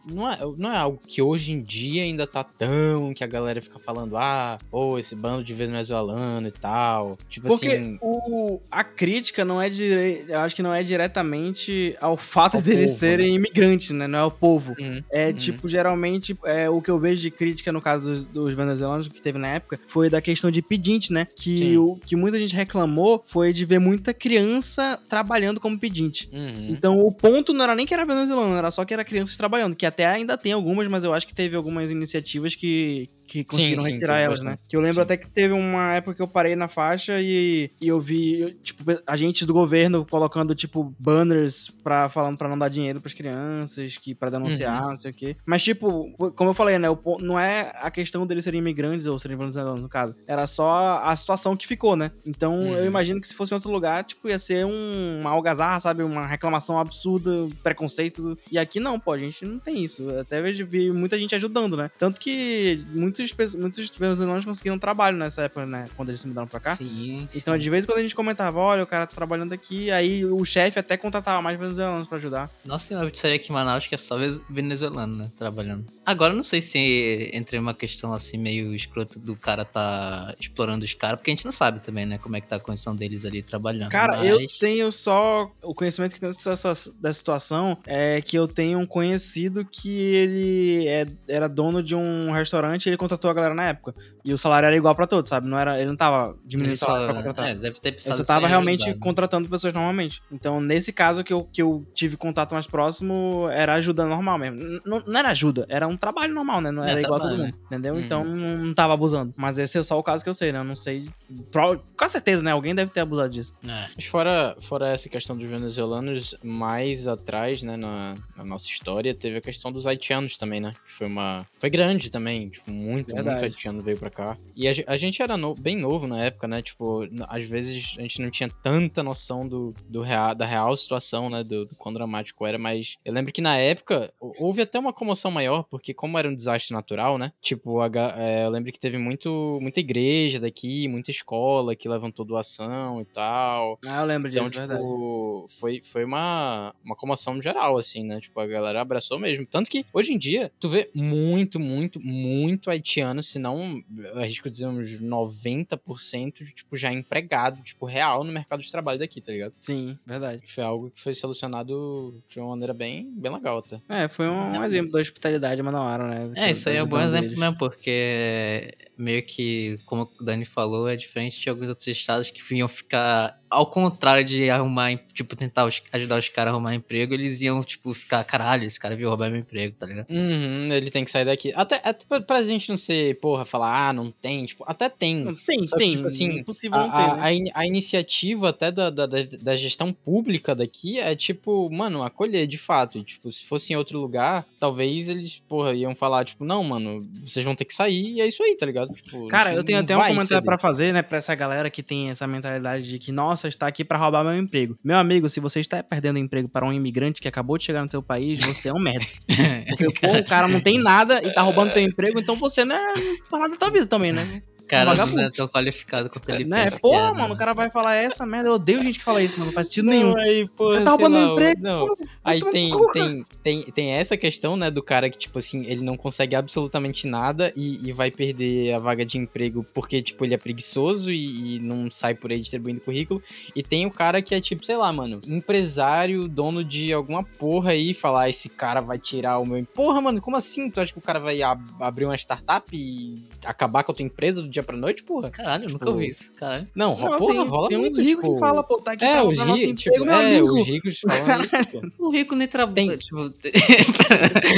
Speaker 3: não é, não é algo que hoje em dia ainda tá tão que a galera fica falando, ah, pô, esse bando de venezuelano e tal. Tipo
Speaker 1: Porque
Speaker 3: assim.
Speaker 1: o, a crítica não é dire... eu acho que não é diretamente ao fato
Speaker 3: Ao
Speaker 1: deles
Speaker 3: povo,
Speaker 1: serem imigrantes, né? Não é o povo.
Speaker 3: Hum,
Speaker 1: É
Speaker 3: Uhum.
Speaker 1: tipo, geralmente, é, o que eu vejo de crítica no caso dos, dos venezuelanos que teve na época foi da questão de pedinte, né? Que
Speaker 3: Sim.
Speaker 1: o que muita gente reclamou foi de ver muita criança trabalhando como pedinte.
Speaker 3: uhum.
Speaker 1: Então o ponto não era nem que era venezuelano, era só que era crianças trabalhando, que até ainda tem algumas, mas eu acho que teve algumas iniciativas que, que conseguiram
Speaker 3: sim,
Speaker 1: retirar
Speaker 3: teve
Speaker 1: elas, né?
Speaker 3: bastante.
Speaker 1: Que eu lembro
Speaker 3: Sim.
Speaker 1: até que teve uma época que eu parei na faixa e, e eu vi, eu, tipo, agentes do governo colocando, tipo, banners pra, falando pra não dar dinheiro pras crianças, que pra denunciar,
Speaker 3: Uhum.
Speaker 1: não sei o quê. Mas, tipo, como eu falei, né? O, não é a questão deles serem imigrantes ou serem venezuelanos, no caso. Era só a situação que ficou, né? Então, eu
Speaker 3: Uhum.
Speaker 1: imagino que se fosse em outro lugar, tipo, ia ser um, uma algazarra, sabe? Uma reclamação absurda, preconceito. E aqui não, pô, a gente não tem isso. Eu Até vejo vi muita gente ajudando, né? Tanto que muitos, muitos venezuelanos conseguiram trabalho nessa época, né? Quando eles se mudaram pra cá.
Speaker 2: Sim, sim.
Speaker 1: Então, de vez em quando a gente comentava, olha, o cara tá trabalhando aqui, aí o chefe até contratava mais venezuelanos pra ajudar.
Speaker 2: Nossa, tem uma pizzaria aqui em Manaus que é só venezuelano, né? Trabalhando. Agora, eu não sei se entre uma questão assim meio escrota do cara tá explorando os caras, porque a gente não sabe também, né? Como é que tá a condição deles ali trabalhando.
Speaker 1: Cara,
Speaker 2: Mas-
Speaker 1: eu tenho só o conhecimento que tem dessa situação é que eu tenho um conhecido que ele é- era dono de um restaurante e ele contratou a galera na época. E o salário era igual pra todos, sabe? Não era, ele não tava diminuindo o salário pra contratar.
Speaker 2: é, deve ter
Speaker 1: Ele
Speaker 2: precisado
Speaker 1: só tava realmente
Speaker 2: ajudado.
Speaker 1: contratando pessoas normalmente. Então, nesse caso que eu, que eu tive contato mais próximo, era ajuda normal mesmo. N- Não, não era ajuda, era um trabalho normal, né? Não
Speaker 2: É,
Speaker 1: era igual a todo
Speaker 2: trabalho,
Speaker 1: mundo, entendeu?
Speaker 3: Uhum.
Speaker 1: Então, não, não tava abusando. Mas esse é só o caso que eu sei, né? Eu não sei. Com certeza, né? Alguém deve ter abusado disso.
Speaker 2: É.
Speaker 3: Mas fora, fora essa questão dos venezuelanos, mais atrás, né, na, na nossa história, teve a questão dos haitianos também, né? Que foi uma. Foi grande também, tipo, muito,
Speaker 1: Verdade.
Speaker 3: muito haitiano veio pra cá. E a, a gente era no- bem novo na época, né? Tipo, às vezes a gente não tinha tanta noção do, do real, da real situação, né? Do, do quão dramático era, mas eu lembro que na época hou- houve até uma comoção maior, porque como era um desastre natural, né? Tipo, a é, eu lembro que teve muito, muita igreja daqui, muita escola que levantou doação e tal.
Speaker 1: Ah, eu lembro disso,
Speaker 3: Então,
Speaker 1: verdade.
Speaker 3: tipo, foi, foi uma, uma comoção geral, assim, né? Tipo, a galera abraçou mesmo. Tanto que, hoje em dia, tu vê muito, muito, muito haitiano, se não, arrisco dizer uns 90%, tipo, já empregado, tipo, real no mercado de trabalho daqui, tá ligado?
Speaker 1: Sim, verdade.
Speaker 3: Foi algo que foi solucionado de uma maneira bem, bem legal, até.
Speaker 1: É, foi um
Speaker 2: É.
Speaker 1: exemplo da hospitalidade manauara, né?
Speaker 2: É, isso aí é um bom exemplo
Speaker 1: eles.
Speaker 2: mesmo, porque meio que, como o Dani falou, é diferente de alguns outros estados que vinham ficar, ao contrário de arrumar, tipo, tentar os- ajudar os caras a arrumar emprego, eles iam, tipo, ficar, caralho, esse cara veio roubar meu emprego, tá ligado?
Speaker 3: Uhum, ele tem que sair daqui. Até, até pra, pra gente não ser, porra, falar, ah, não tem, tipo, até tem.
Speaker 1: Não, Tem,
Speaker 3: Só que,
Speaker 1: tem.
Speaker 3: tipo assim,
Speaker 1: impossível
Speaker 3: A,
Speaker 1: não ter, né?
Speaker 3: a, a in- a iniciativa até da, da, da, da gestão pública daqui é tipo, mano, acolher de fato. E, tipo, se fosse em outro lugar, talvez eles, porra, iam falar, tipo, não, mano, vocês vão ter que sair e é isso aí, tá ligado? Tipo, a
Speaker 1: Cara, eu tenho até um comentário pra fazer, né, pra essa galera que tem essa mentalidade de que, nossa, está aqui pra roubar meu emprego. Meu amigo, se você está perdendo emprego para um imigrante que acabou de chegar no seu país, você é um merda. Porque, pô, o cara não tem nada e tá roubando teu emprego, então você não é nada da tua vida também, né?
Speaker 2: cara não é tão qualificado quanto ele
Speaker 1: né?
Speaker 2: pensa.
Speaker 1: Pô,
Speaker 2: que é,
Speaker 1: mano,
Speaker 2: né?
Speaker 1: o cara vai falar essa merda. Eu odeio gente que fala isso, mano. Não faz sentido
Speaker 3: Não,
Speaker 1: nenhum.
Speaker 3: aí,
Speaker 1: tá
Speaker 3: sei
Speaker 1: roubando emprego.
Speaker 3: Não. Aí tem, tem, tem, tem essa questão, né, do cara que, tipo assim, ele não consegue absolutamente nada e, e vai perder a vaga de emprego porque, tipo, ele é preguiçoso e, e não sai por aí distribuindo currículo. E tem o cara que é, tipo, sei lá, mano, empresário, dono de alguma porra aí, falar, "Ah, esse cara vai tirar o meu... em-". Porra, mano, como assim? Tu acha que o cara vai ab- abrir uma startup e acabar com a tua empresa do dia pra noite, porra?
Speaker 2: Caralho, eu nunca
Speaker 3: Tipo,
Speaker 2: ouvi isso, caralho.
Speaker 3: Não,
Speaker 1: Não,
Speaker 3: porra,
Speaker 1: tem,
Speaker 3: rola
Speaker 1: tem
Speaker 3: muito,
Speaker 1: uns ricos
Speaker 3: tipo...
Speaker 1: que fala, pô, tá aqui
Speaker 3: É,
Speaker 1: pra
Speaker 3: os
Speaker 1: emprego,
Speaker 3: tipo,
Speaker 1: meu
Speaker 3: é,
Speaker 1: amigo.
Speaker 3: os ricos falando isso, pô.
Speaker 2: O rico nem trabalha.
Speaker 3: Tem-
Speaker 2: Tipo,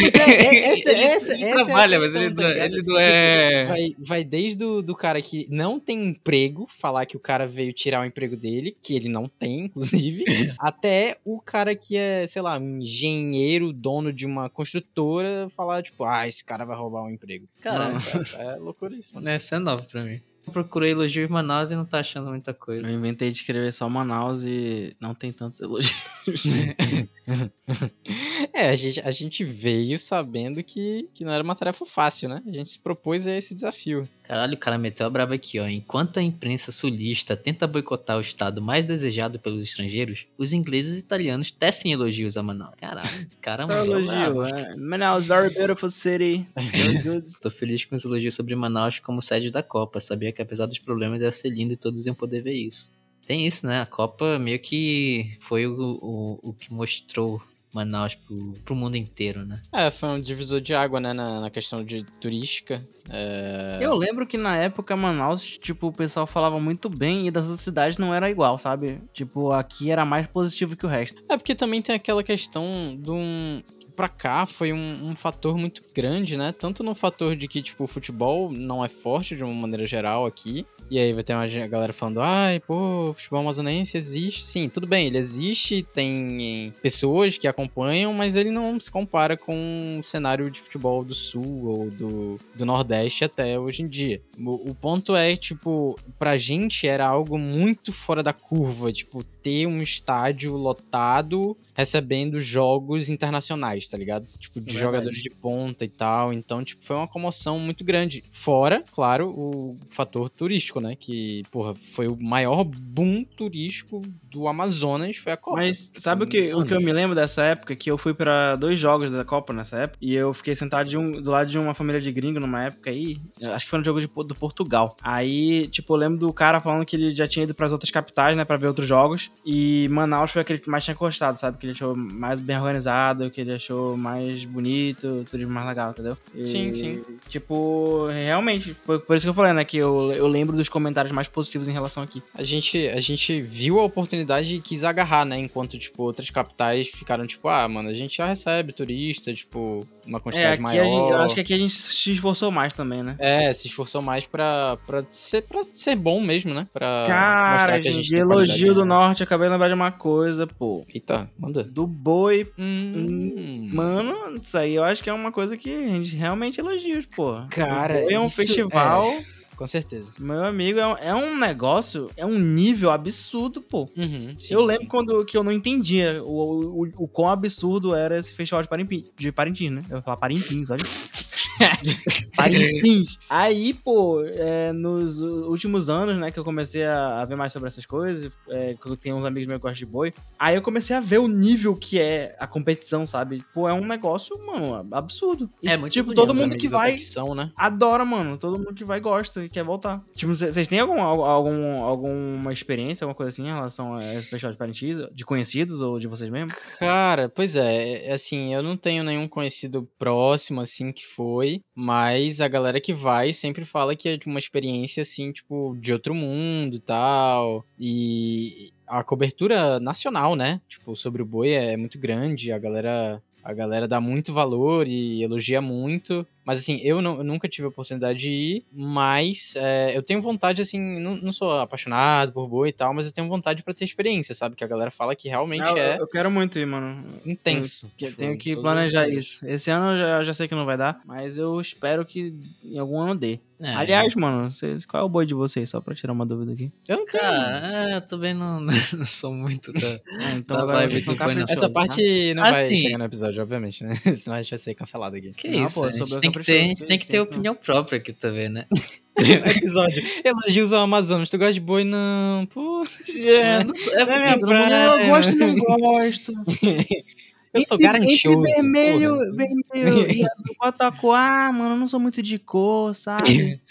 Speaker 3: Mas é, é, essa,
Speaker 2: Ele-
Speaker 3: essa,
Speaker 2: ele
Speaker 3: essa
Speaker 2: trabalha,
Speaker 3: é
Speaker 2: mas ele
Speaker 3: tá
Speaker 2: não-
Speaker 3: ligado?
Speaker 2: ele não é-
Speaker 3: Tipo, vai, vai desde o do cara que não tem emprego, falar que o cara veio tirar o emprego dele, que ele não tem, inclusive, até o cara que é, sei lá, um engenheiro, dono de uma construtora, falar, tipo, ah, esse cara vai roubar um emprego.
Speaker 2: Caralho.
Speaker 3: É, é loucura isso, mano.
Speaker 2: Essa é nova pra mim. Eu procurei elogio em Manaus e não tá achando muita coisa.
Speaker 1: Eu inventei de escrever só Manaus e não tem tantos elogios.
Speaker 3: É, a gente, a gente veio sabendo que, que não era uma tarefa fácil, né? A gente se propôs a esse desafio.
Speaker 2: Caralho, o cara meteu a braba aqui, ó. Enquanto a imprensa sulista tenta boicotar o estado mais desejado pelos estrangeiros, os ingleses e italianos tecem elogios a Manaus. Caralho, cara
Speaker 1: Só
Speaker 2: mandou
Speaker 1: elogio,
Speaker 2: braba.
Speaker 1: é. Manaus, very beautiful city. Very good.
Speaker 2: Tô feliz com os elogios sobre Manaus como sede da Copa. Sabia que apesar dos problemas ia ser lindo e todos iam poder ver isso. Tem isso, né? A Copa meio que foi o, o, o que mostrou Manaus pro, pro mundo inteiro, né?
Speaker 3: É, foi um divisor de água, né, na, na questão de turística. É...
Speaker 1: Eu lembro que na época Manaus, tipo, o pessoal falava muito bem e das outras cidades não era igual, sabe? Tipo, aqui era mais positivo que o resto.
Speaker 3: É porque também tem aquela questão de um. Pra cá foi um, um fator muito grande, né? Tanto no fator de que, tipo, o futebol não é forte de uma maneira geral aqui. E aí vai ter uma galera falando, ai, pô, futebol amazonense existe. Sim, tudo bem, ele existe, tem pessoas que acompanham, mas ele não se compara com o cenário de futebol do sul ou do, do nordeste até hoje em dia. O, o ponto é, tipo, pra gente era algo muito fora da curva, tipo, ter um estádio lotado recebendo jogos internacionais, tá ligado? Tipo, de
Speaker 1: Verdade.
Speaker 3: jogadores de ponta e tal. Então, tipo, foi uma comoção muito grande. Fora, claro, o fator turístico, né? Que, porra, foi o maior boom turístico do Amazonas, foi a Copa.
Speaker 1: Mas sabe o que, o que eu me lembro dessa época? Que eu fui pra dois jogos da Copa nessa época. E eu fiquei sentado de um- do lado de uma família de gringo numa época aí. Acho que foi no jogo de, do Portugal. Aí, tipo, eu lembro do cara falando que ele já tinha ido pras outras capitais, né? Pra ver outros jogos. E Manaus foi aquele que mais tinha gostado, sabe? Que ele achou mais bem organizado, que ele achou mais bonito, turismo mais legal, entendeu? E,
Speaker 3: Sim, sim.
Speaker 1: Tipo, realmente, foi por isso que eu falei, né? Que eu, eu lembro dos comentários mais positivos em relação aqui.
Speaker 3: A gente, a gente viu a oportunidade e quis agarrar, né? Enquanto, tipo, outras capitais ficaram, tipo, ah, mano, a gente já recebe turista, tipo, uma
Speaker 1: É,
Speaker 3: quantidade
Speaker 1: a
Speaker 3: maior.
Speaker 1: gente, eu acho que aqui a gente se esforçou mais também, né?
Speaker 3: É, se esforçou mais pra, pra, ser, pra ser bom mesmo, né? Pra
Speaker 1: Cara,
Speaker 3: mostrar que a
Speaker 1: gente, elogio do norte, acabei de lembrar de uma coisa, pô.
Speaker 3: Eita, manda.
Speaker 1: Do boi,
Speaker 3: Hum,
Speaker 1: mano, isso aí eu acho que é uma coisa que a gente realmente elogia, pô.
Speaker 3: Cara,
Speaker 1: é um festival,
Speaker 3: Com certeza.
Speaker 1: meu amigo, é um, é um negócio, é um nível absurdo, pô.
Speaker 3: Uhum, sim,
Speaker 1: eu lembro
Speaker 3: sim.
Speaker 1: quando que eu não entendia o, o, o quão absurdo era esse festival de Parintins, de Parintins né? Eu ia falar Parintins, olha. Aí, pô, é, nos últimos anos, né, que eu comecei a, ver mais sobre essas coisas, é, que eu tenho uns amigos meus que gostam de boi, aí eu comecei a ver o nível que é a competição, sabe? Pô, é um negócio, mano, absurdo. E,
Speaker 2: É muito
Speaker 1: Tipo, todo mundo que vai
Speaker 3: são, né?
Speaker 1: adora, mano. Todo mundo que vai gosta e quer voltar. Tipo, vocês têm algum, algum, alguma experiência, alguma coisa assim em relação a esse festival de Parintins? De conhecidos ou de vocês mesmos?
Speaker 3: Cara, pois é, é, assim, eu não tenho nenhum conhecido próximo, assim, que foi, mas a galera que vai sempre fala que é de uma experiência, assim, tipo, de outro mundo e tal, e a cobertura nacional, né, tipo, sobre o boi é muito grande, a galera... A galera dá muito valor e elogia muito. Mas assim, eu, não- eu nunca tive a oportunidade de ir, mas é, eu tenho vontade, assim, não, não sou apaixonado por boi e tal, mas eu tenho vontade pra ter experiência, sabe? Que a galera fala que realmente
Speaker 1: eu,
Speaker 3: é
Speaker 1: eu quero muito ir, mano.
Speaker 3: intenso.
Speaker 1: Que-
Speaker 3: tipo,
Speaker 1: tenho que planejar isso. Esse ano eu já, já sei que não vai dar, mas eu espero que em algum ano dê.
Speaker 2: É,
Speaker 1: Aliás, mano, vocês, qual é o boi de vocês? Só pra tirar uma dúvida aqui.
Speaker 3: Eu não tenho.
Speaker 2: Cara, é, eu também não, não sou muito da.
Speaker 1: Ah, então
Speaker 2: Tá,
Speaker 1: agora
Speaker 2: vai,
Speaker 1: vocês são
Speaker 2: Vitor, foi, não.
Speaker 3: Essa parte não
Speaker 2: Ah,
Speaker 3: vai
Speaker 2: sim.
Speaker 3: chegar no episódio, obviamente, né? Senão a gente vai ser cancelado aqui.
Speaker 2: Que
Speaker 1: Não,
Speaker 2: isso?
Speaker 1: pô,
Speaker 2: a gente
Speaker 1: essa
Speaker 2: tem que ter, a gente tem que ter opinião própria aqui também, né?
Speaker 3: episódio. Elogios ao Amazonas. Tu gosta de boi? Não. Pô.
Speaker 2: É, não é
Speaker 3: Não é minha praia.
Speaker 1: Eu gosto não gosto.
Speaker 3: Eu sou
Speaker 1: Entre-
Speaker 3: garanchoso.
Speaker 1: Entre vermelho,
Speaker 3: porra.
Speaker 1: vermelho e azul botaco. Ah, mano, eu não sou muito de cor, sabe?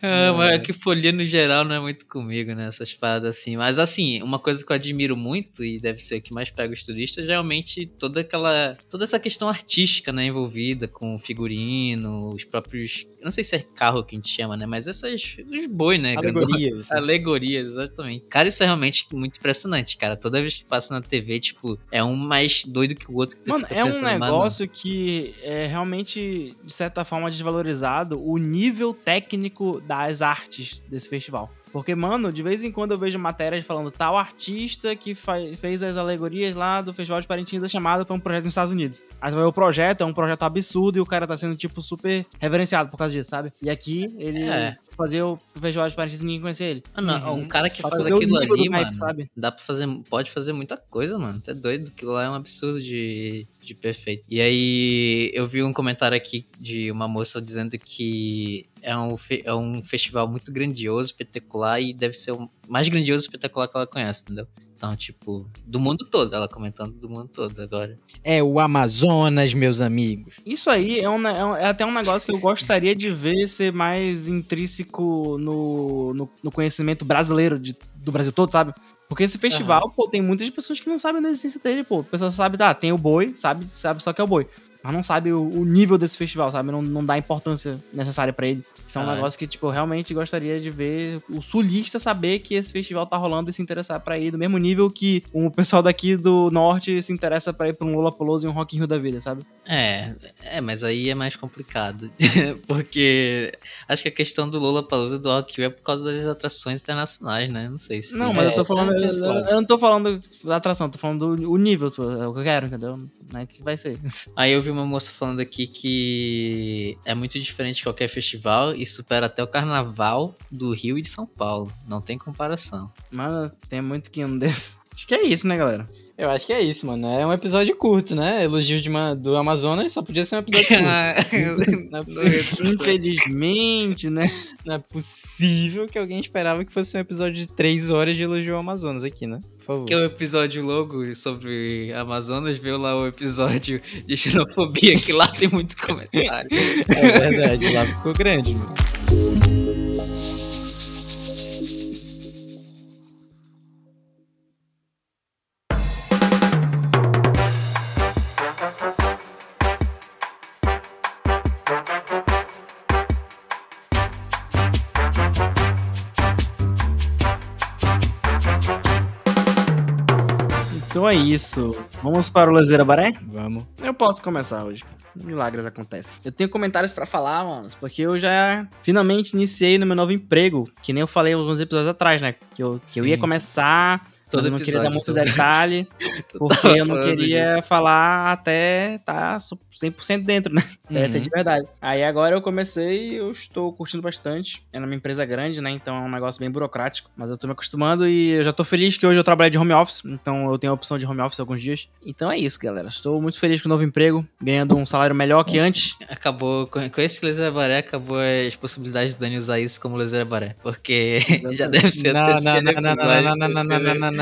Speaker 2: Ah, mas é que folia no geral não é muito comigo, né? Essas paradas assim. Mas assim, uma coisa que eu admiro muito, e deve ser o que mais pega os turistas, é realmente toda aquela. toda essa questão artística, né? Envolvida com figurino, os próprios. Eu não sei se é carro que a gente chama, né? Mas essas. os boi, né?
Speaker 3: Alegorias. assim.
Speaker 2: Alegorias, exatamente. Cara, isso é realmente muito impressionante, cara. Toda vez que passa na TV, tipo, é um mais doido que o outro que
Speaker 1: Mano, é um
Speaker 2: mano,
Speaker 1: negócio que é realmente, de certa forma, desvalorizado o nível técnico das artes desse festival. Porque, mano, de vez em quando eu vejo matérias falando tal artista que fez as alegorias lá do Festival de Parintins da chamada pra um projeto nos Estados Unidos. Aí o projeto é um projeto absurdo e o cara tá sendo, tipo, super reverenciado por causa disso, sabe? E aqui ele é. Fazia o Festival de Parintins e ninguém conhecia ele.
Speaker 2: Ah, não, uhum. um cara que Só faz aquilo ali, mano, sabe? dá pra fazer, pode fazer muita coisa, mano. Tá doido, aquilo lá é um absurdo de, de perfeito. E aí eu vi um comentário aqui de uma moça dizendo que é um, é um festival muito grandioso, espetacular e deve ser o mais grandioso e espetacular que ela conhece, entendeu? Então, tipo, do mundo todo, ela comentando do mundo todo agora.
Speaker 3: É o Amazonas, meus amigos.
Speaker 1: Isso aí é, um, é, um, é até um negócio que eu gostaria de ver ser mais intrínseco no, no, no conhecimento brasileiro de, do Brasil todo, sabe? Porque esse festival, uhum. pô, tem muitas pessoas que não sabem da existência dele, pô. A pessoa sabe, tá, tem o boi, sabe, sabe só que é o boi mas não sabe o, o, nível desse festival, sabe? Não, não dá a importância necessária para ele. Isso é um ah, negócio que, tipo, eu realmente gostaria de ver o sulista saber que esse festival tá rolando e se interessar para ir do mesmo nível que o pessoal daqui do norte se interessa para ir pra um Lollapalooza e um Rock in Rio da vida, sabe?
Speaker 2: É, é, mas aí é mais complicado. porque acho que a questão do Lollapalooza e do Rock in Rio é por causa das atrações internacionais, né? Não sei se...
Speaker 1: Não, mas é, eu tô falando... Eu, eu, não tô falando da atração, tô falando do nível, é o que eu quero, entendeu? Não é que vai ser.
Speaker 2: Aí eu vi uma moça falando aqui que é muito diferente de qualquer festival e supera até o carnaval do Rio e de São Paulo. Não tem comparação.
Speaker 1: Mano, tem muito que um desse. Acho que é isso, né, galera?
Speaker 3: Eu acho que é isso, mano. É um episódio curto, né? Elogio de uma, do Amazonas só podia ser um episódio curto.
Speaker 1: não é possível. Infelizmente, né?
Speaker 3: Não é possível que alguém esperava que fosse um episódio de três horas de elogio ao Amazonas aqui, né? Por favor.
Speaker 2: Que é o episódio logo sobre Amazonas, viu lá o episódio de xenofobia, que lá tem muito comentário.
Speaker 3: É verdade, lá ficou grande, mano.
Speaker 1: Então é isso. Vamos para o Lazeira Baré?
Speaker 3: Vamos.
Speaker 1: Eu posso começar hoje. Milagres acontecem. Eu tenho comentários para falar, mano, porque eu já finalmente iniciei no meu novo emprego, que nem eu falei alguns episódios atrás, né? Que eu, que eu ia começar Todo eu não queria dar muito detalhe, porque eu não queria disso. falar até tá 100% dentro, né? Uhum. Essa é de verdade. Aí agora eu comecei eu estou curtindo bastante. É numa empresa grande, né? Então é um negócio bem burocrático, mas eu tô me acostumando e eu já tô feliz que hoje eu trabalho de home office, então eu tenho a opção de home office alguns dias. Então é isso, galera. Estou muito feliz com o novo emprego, ganhando um salário melhor que antes.
Speaker 2: Acabou, com esse laser baré, acabou as possibilidades de Dani usar isso como laser baré, porque já deve ser
Speaker 3: não, não, não, não, não, não, não, não, não, não, não, não, não, não, não, não.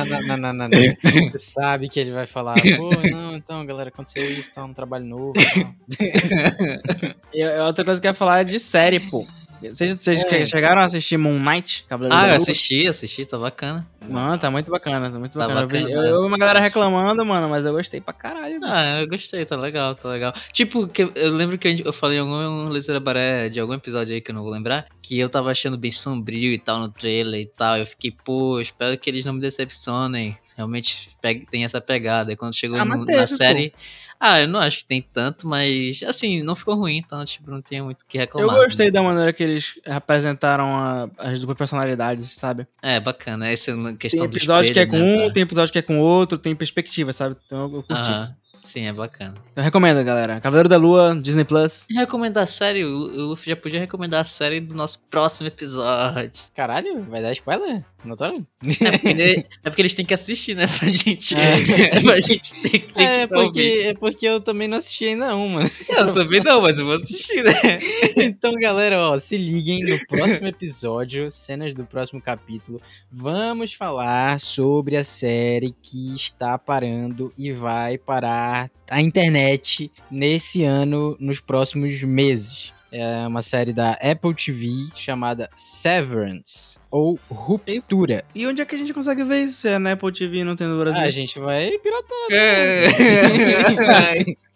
Speaker 3: Você sabe que ele vai falar, pô, não, então, galera, aconteceu isso, tá um trabalho novo.
Speaker 1: e outra coisa que eu ia falar é de série, pô. Vocês, vocês é. chegaram a assistir Moon Knight?
Speaker 2: Cavaleiro ah, eu assisti, assisti, tá bacana.
Speaker 1: Mano, tá muito bacana, tá muito tá bacana. bacana eu, eu, uma galera reclamando, mano, mas eu gostei pra caralho. Mano.
Speaker 2: Ah, eu gostei, tá legal, tá legal. Tipo, que eu lembro que eu falei em algum Lezeira Baré de algum episódio aí que eu não vou lembrar, que eu tava achando bem sombrio e tal no trailer e tal. Eu fiquei, pô, espero que eles não me decepcionem. Realmente tem essa pegada. E quando chegou ah, no, na série. Pô. Ah, eu não acho que tem tanto, mas assim, não ficou ruim, então, tipo, não tinha muito o que reclamar.
Speaker 1: Eu gostei né? da maneira que eles apresentaram a, as duas personalidades, sabe?
Speaker 2: É, bacana. Essa questão
Speaker 1: tem episódio
Speaker 2: espelho,
Speaker 1: que é com né, um, tem episódio que é com outro, tem perspectiva, sabe? Então eu, curti.
Speaker 2: Ah, sim, é bacana.
Speaker 1: Então recomendo, galera. Cavaleiro da Lua, Disney Plus.
Speaker 2: Recomendar a série, o Luffy já podia recomendar a série do nosso próximo episódio.
Speaker 3: Caralho, vai dar spoiler?
Speaker 2: Notório? É porque, ele, é porque eles têm que assistir, né? Pra gente. É. pra gente ter que
Speaker 3: é porque, é porque eu também não assisti ainda mano.
Speaker 2: Eu também não, mas eu vou assistir, né?
Speaker 3: então, galera, ó, se liguem no próximo episódio, cenas do próximo capítulo. Vamos falar sobre a série que está parando e vai parar a internet nesse ano, nos próximos meses. É uma série da Apple TV chamada Severance ou Ruptura.
Speaker 1: E onde é que a gente consegue ver isso? Se é na Apple TV e não tem no Brasil?
Speaker 3: Ah, a gente vai piratar. É.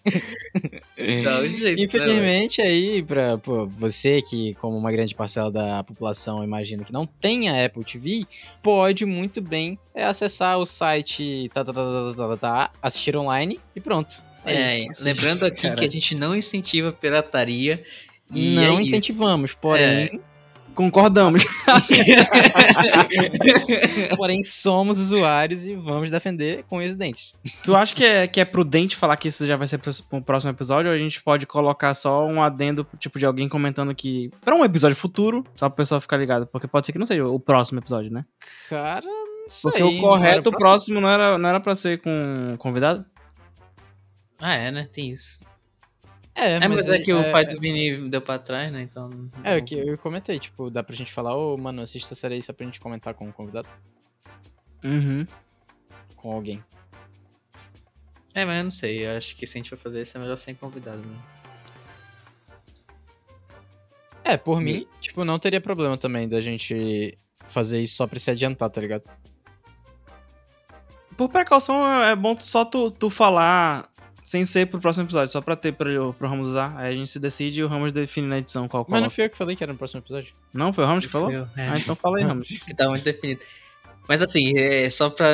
Speaker 3: Dá um jeito, né, Infelizmente, né, aí, pra pô, você que, como uma grande parcela da população, imagino que não tenha Apple TV, pode muito bem é, acessar o site tá, tá, tá, tá, tá, tá, tá assistir online e pronto.
Speaker 2: É, lembrando aqui que a gente não incentiva pirataria
Speaker 3: não é incentivamos, porém. É.
Speaker 1: Concordamos.
Speaker 3: Porém, somos usuários e vamos defender com os dentes.
Speaker 1: tu acha que é, que é prudente falar que isso já vai ser pro, pro próximo episódio? Ou a gente pode colocar só um adendo, tipo, de alguém comentando que. Pra um episódio futuro, só pro pessoal ficar ligado. Porque pode ser que não seja o próximo episódio, né?
Speaker 3: Cara, não sei.
Speaker 1: Porque o correto, o
Speaker 3: próximo?
Speaker 1: próximo não era, não era pra ser com convidado?
Speaker 2: Ah, é, né? Tem isso.
Speaker 3: É,
Speaker 2: É, mas, é que o
Speaker 3: é,
Speaker 2: pai do Vini deu pra trás, né? Então.
Speaker 3: É, o que eu comentei, tipo, dá pra gente falar, ô, mano, assista essa série aí só pra gente comentar com um convidado,
Speaker 1: Uhum.
Speaker 3: com alguém.
Speaker 2: É, mas eu não sei. Eu acho que se a gente for fazer isso é melhor sem convidado, né?
Speaker 3: É, por mim, tipo, não teria problema também da gente fazer isso só pra se adiantar, tá ligado?
Speaker 1: Por precaução, é bom só tu, tu falar sem ser pro próximo episódio, só pra ter pro, pro Ramos usar. Aí a gente se decide e o Ramos define na edição qual
Speaker 3: Mas não fui eu que falei que era no próximo episódio.
Speaker 1: Não, foi o Ramos que falou?
Speaker 2: Eu, é,
Speaker 1: Ah, então fala aí, Ramos.
Speaker 2: que tá muito definido. Mas assim, é só pra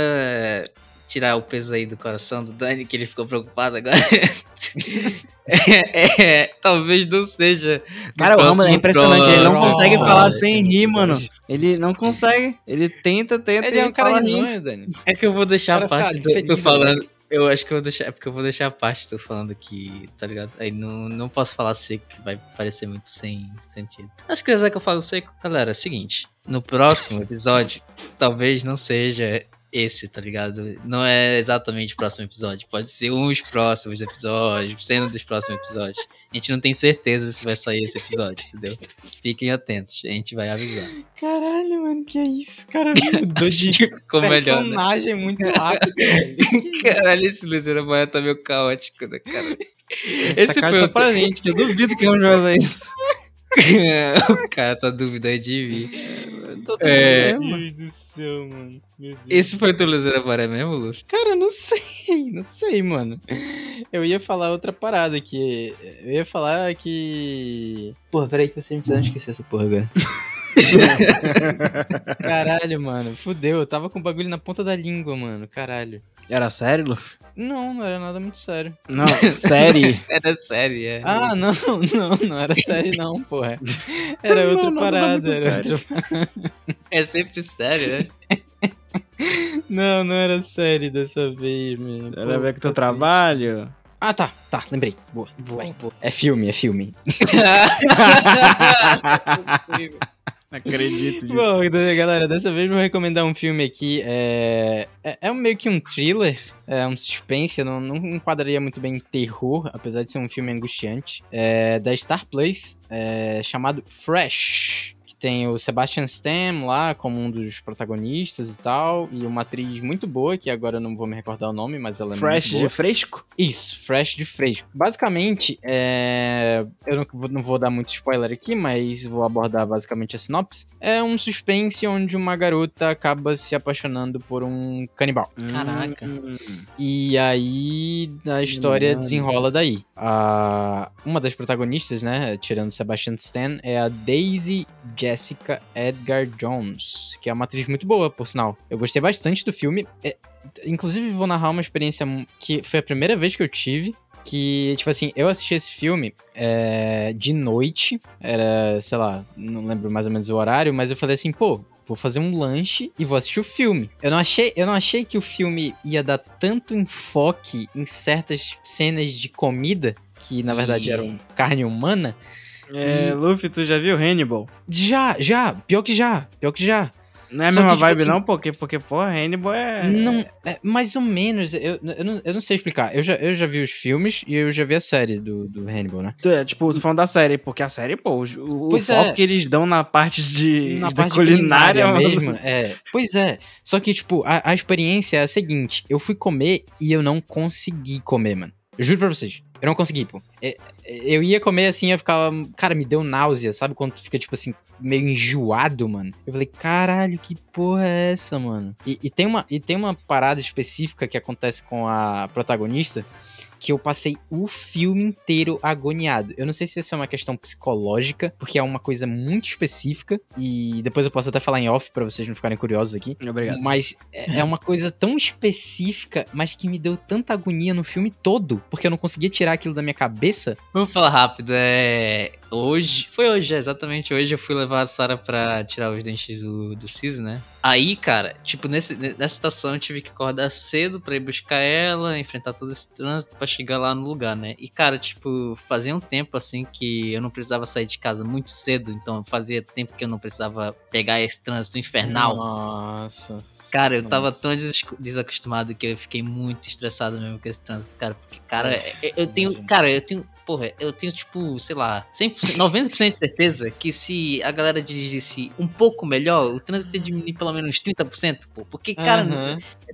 Speaker 2: tirar o peso aí do coração do Dani, que ele ficou preocupado agora. é, é, talvez não seja.
Speaker 1: Cara, o Ramos é impressionante, ele não consegue falar sem rir, mano. Ele não consegue. Ele tenta, tenta
Speaker 3: Ele é um cara risonho,
Speaker 1: rindo.
Speaker 3: Dani.
Speaker 2: É que eu vou deixar a parte do,
Speaker 3: feliz,
Speaker 2: tu falando.
Speaker 3: né?
Speaker 2: Eu acho que eu vou deixar. É porque eu vou deixar a parte tu falando que, tá ligado? Aí não, não posso falar seco, que vai parecer muito sem sentido. Acho que quiser que eu falo seco. Galera, é o seguinte. No próximo episódio, talvez não seja esse, tá ligado? Não é exatamente o próximo episódio. Pode ser uns próximos episódios, cena dos próximos episódios. A gente não tem certeza se vai sair esse episódio, entendeu? Fiquem atentos, a gente vai avisar.
Speaker 3: Caralho, mano, que é isso? Cara, mudou de
Speaker 2: Ficou melhor, né?
Speaker 3: personagem muito rápido.
Speaker 2: Caralho, esse Luciano Maia tá meio caótico, né, cara? Esse
Speaker 1: Essa
Speaker 2: foi o
Speaker 1: pra gente, eu duvido que o Ramos vai fazer isso.
Speaker 2: o cara tá duvidando de mim. É.
Speaker 3: Meu Deus do céu, mano. Meu Deus.
Speaker 2: Esse foi o teu Luciano Maia mesmo, Lu?
Speaker 3: Cara, não sei, não sei, mano. Eu ia falar outra parada aqui. Eu ia falar que. Porra, peraí que vocês me fizeram esquecer essa porra agora. Caralho, mano. Fudeu, eu tava com o bagulho na ponta da língua, mano. Caralho.
Speaker 1: Era sério, Luffy?
Speaker 3: Não, não era nada muito sério.
Speaker 1: Não, série.
Speaker 2: Era sério, é.
Speaker 3: Ah, não, não, não era sério não, porra. Era
Speaker 1: Não,
Speaker 3: outra
Speaker 1: não,
Speaker 3: parada, era outra...
Speaker 2: É sempre sério, né?
Speaker 3: Não, não era sério dessa vez, mano.
Speaker 1: Era
Speaker 3: Pô,
Speaker 1: ver com o teu trabalho.
Speaker 3: Ah, tá, tá, lembrei. Boa.
Speaker 2: Boa, boa.
Speaker 3: É filme, é filme.
Speaker 1: Acredito disso.
Speaker 3: Bom, então, galera, dessa vez vou recomendar um filme aqui. É, é, é um meio que um thriller, é um suspense, não, não enquadraria muito bem em terror, apesar de ser um filme angustiante. É da Star Plus, é, chamado Fresh. Tem o Sebastian Stan lá como um dos protagonistas e tal. E uma atriz muito boa, que agora eu não vou me recordar o nome, mas ela é
Speaker 1: Fresh
Speaker 3: muito boa.
Speaker 1: de fresco?
Speaker 3: Isso, Fresh de Fresco. Basicamente, é... eu não vou, não vou dar muito spoiler aqui, mas vou abordar basicamente a sinopse. É um suspense onde uma garota acaba se apaixonando por um canibal.
Speaker 2: Caraca.
Speaker 1: Hum.
Speaker 3: E aí a história
Speaker 1: Mano.
Speaker 3: desenrola daí. A... Uma das protagonistas, né, tirando Sebastian Stan, é a Daisy Jessica Edgar Jones, que é uma atriz muito boa, por sinal. Eu gostei bastante do filme. É, Inclusive, vou narrar uma experiência que foi a primeira vez que eu tive. Que, tipo assim, eu assisti esse filme é, de noite. Era, sei lá, não lembro mais ou menos o horário, mas eu falei assim, pô, vou fazer um lanche e vou assistir o filme. Eu não achei, eu não achei que o filme ia dar tanto enfoque em certas cenas de comida, que na verdade
Speaker 2: E-
Speaker 3: eram carne humana.
Speaker 1: É, Luffy, tu já viu Hannibal?
Speaker 3: Já, já, pior que já, pior que já.
Speaker 1: Não é a
Speaker 3: Só
Speaker 1: mesma
Speaker 3: que, tipo
Speaker 1: vibe,
Speaker 3: assim-
Speaker 1: não? Porque, porque, pô, Hannibal é.
Speaker 3: Não, é, mais ou menos, eu, eu, não, eu não sei explicar. Eu já, eu já vi os filmes e eu já vi a série do, do Hannibal, né?
Speaker 1: Tu- é, Tipo, tô falando da série, porque a série, pô, o, o
Speaker 3: Pois
Speaker 1: foco
Speaker 3: é.
Speaker 1: que eles dão na parte de,
Speaker 3: Na parte
Speaker 1: culinária,
Speaker 3: culinária
Speaker 1: mesmo.
Speaker 3: É. Pois é. Só que, tipo, a, a experiência é a seguinte: eu fui comer e eu não consegui comer, mano. Eu juro pra vocês. Eu não consegui, pô. É- é- Eu ia comer assim, eu ficava. Cara, me deu náusea, sabe? Quando tu fica, tipo assim, meio enjoado, mano. Eu falei, caralho, que porra é essa, mano? E, e tem, uma, e tem uma parada específica que acontece com a protagonista que eu passei o filme inteiro agoniado. Eu não sei se isso é uma questão psicológica, porque é uma coisa muito específica, e depois eu posso até falar em off pra vocês não ficarem curiosos aqui.
Speaker 1: Obrigado.
Speaker 3: Mas é é uma coisa tão específica, mas que me deu tanta agonia no filme todo, porque eu não conseguia tirar aquilo da minha cabeça.
Speaker 2: Vamos falar rápido, é. Hoje. Foi hoje, é, exatamente hoje eu fui levar a Sara pra tirar os dentes do, do siso, né? Aí, cara, tipo, nesse, nessa situação eu tive que acordar cedo pra ir buscar ela, enfrentar todo esse trânsito pra chegar lá no lugar, né? E, cara, tipo, fazia um tempo assim que eu não precisava sair de casa muito cedo, então fazia tempo que eu não precisava pegar esse trânsito infernal.
Speaker 3: Nossa.
Speaker 2: Cara, eu tava
Speaker 3: Nossa.
Speaker 2: tão des- desacostumado que eu fiquei muito estressado mesmo com esse trânsito, cara. Porque, cara, eu, eu tenho. Cara, eu tenho. Porra, eu tenho, tipo, sei lá, 100%, 90% de certeza que se a galera dirigisse um pouco melhor, o trânsito ia diminuir pelo menos 30%, pô. Porque, cara,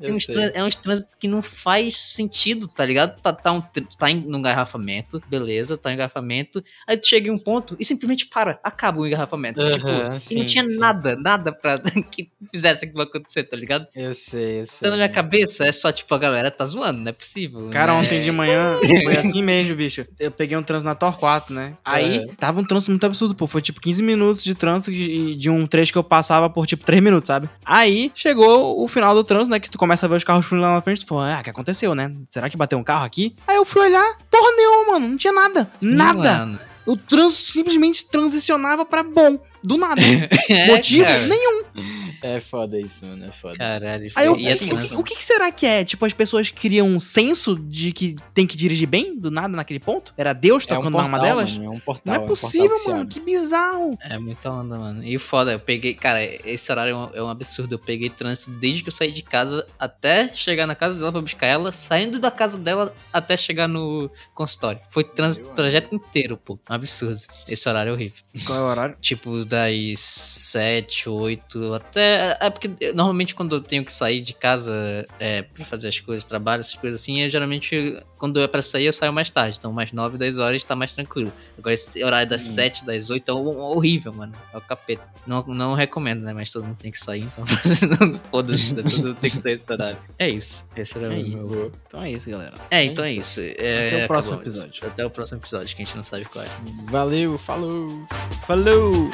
Speaker 2: uns é uns trânsitos que não faz sentido, tá ligado? Tá, tá, um, tá em, num engarrafamento, beleza, tá em engarrafamento. Aí tu chega em um ponto e simplesmente para, acaba o engarrafamento. Tipo, e
Speaker 3: sim,
Speaker 2: não tinha
Speaker 3: sim.
Speaker 2: nada, nada pra que fizesse aquilo acontecer, tá ligado?
Speaker 3: Eu sei, eu sei.
Speaker 2: Então, na minha cabeça, é só tipo, a galera tá zoando, não é possível.
Speaker 1: Cara,
Speaker 2: né?
Speaker 1: ontem de manhã foi assim mesmo, bicho. Eu peguei um trânsito na Tor 4, né? Aí
Speaker 3: Aham.
Speaker 1: tava um trânsito muito absurdo, pô. Foi tipo 15 minutos de trânsito de, de um trecho que eu passava por tipo 3 minutos, sabe? Aí chegou o final do trânsito, né? Que tu começa a ver os carros fluindo lá na frente. Tu fala, ah, o que aconteceu, né? Será que bateu um carro aqui? Aí eu fui olhar, porra nenhuma, mano. Não tinha nada.
Speaker 2: Sim,
Speaker 1: nada.
Speaker 2: mano.
Speaker 1: O trânsito simplesmente transicionava pra bom. Do nada.
Speaker 2: É,
Speaker 1: Motivo
Speaker 2: cara.
Speaker 1: nenhum.
Speaker 3: É foda isso, mano, é foda.
Speaker 2: Caralho.
Speaker 1: Aí eu,
Speaker 2: e é
Speaker 1: assim, o, que, o que que será que é? Tipo, as pessoas criam um senso de que tem que dirigir bem do nada naquele ponto? Era Deus
Speaker 3: é um
Speaker 1: tocando
Speaker 3: portal,
Speaker 1: na alma delas?
Speaker 3: mano, é um portal.
Speaker 1: Não é
Speaker 3: um portal
Speaker 1: possível, mano. Que bizarro.
Speaker 2: É muita onda, mano. E o foda, eu peguei, cara, esse horário é um, é um absurdo. Eu peguei trânsito desde que eu saí de casa até chegar na casa dela pra buscar ela, saindo da casa dela até chegar no consultório. Foi trânsito, o trajeto inteiro, pô. Um absurdo. Esse horário é horrível.
Speaker 1: Qual é o horário?
Speaker 2: Tipo, das 7, 8, até. É porque eu- normalmente quando eu tenho que sair de casa é, pra fazer as coisas, trabalho, essas coisas assim, é geralmente quando é pra sair eu saio mais tarde. Então, mais 9, 10 horas tá mais tranquilo. Agora, esse horário das
Speaker 3: Hum.
Speaker 2: 7, das 8 é hor- horrível, mano. É o capeta. Não, não recomendo, né? Mas todo mundo tem que sair, então. Foda-se, né? todo mundo tem que sair esse horário. É isso. Esse era
Speaker 1: É
Speaker 2: o meu.
Speaker 1: isso. Então é isso, galera.
Speaker 2: É, então é isso. É,
Speaker 1: Até o próximo
Speaker 2: acabou.
Speaker 1: episódio.
Speaker 2: Até o próximo episódio, que a gente não sabe qual é.
Speaker 3: Valeu, falou!
Speaker 1: Falou!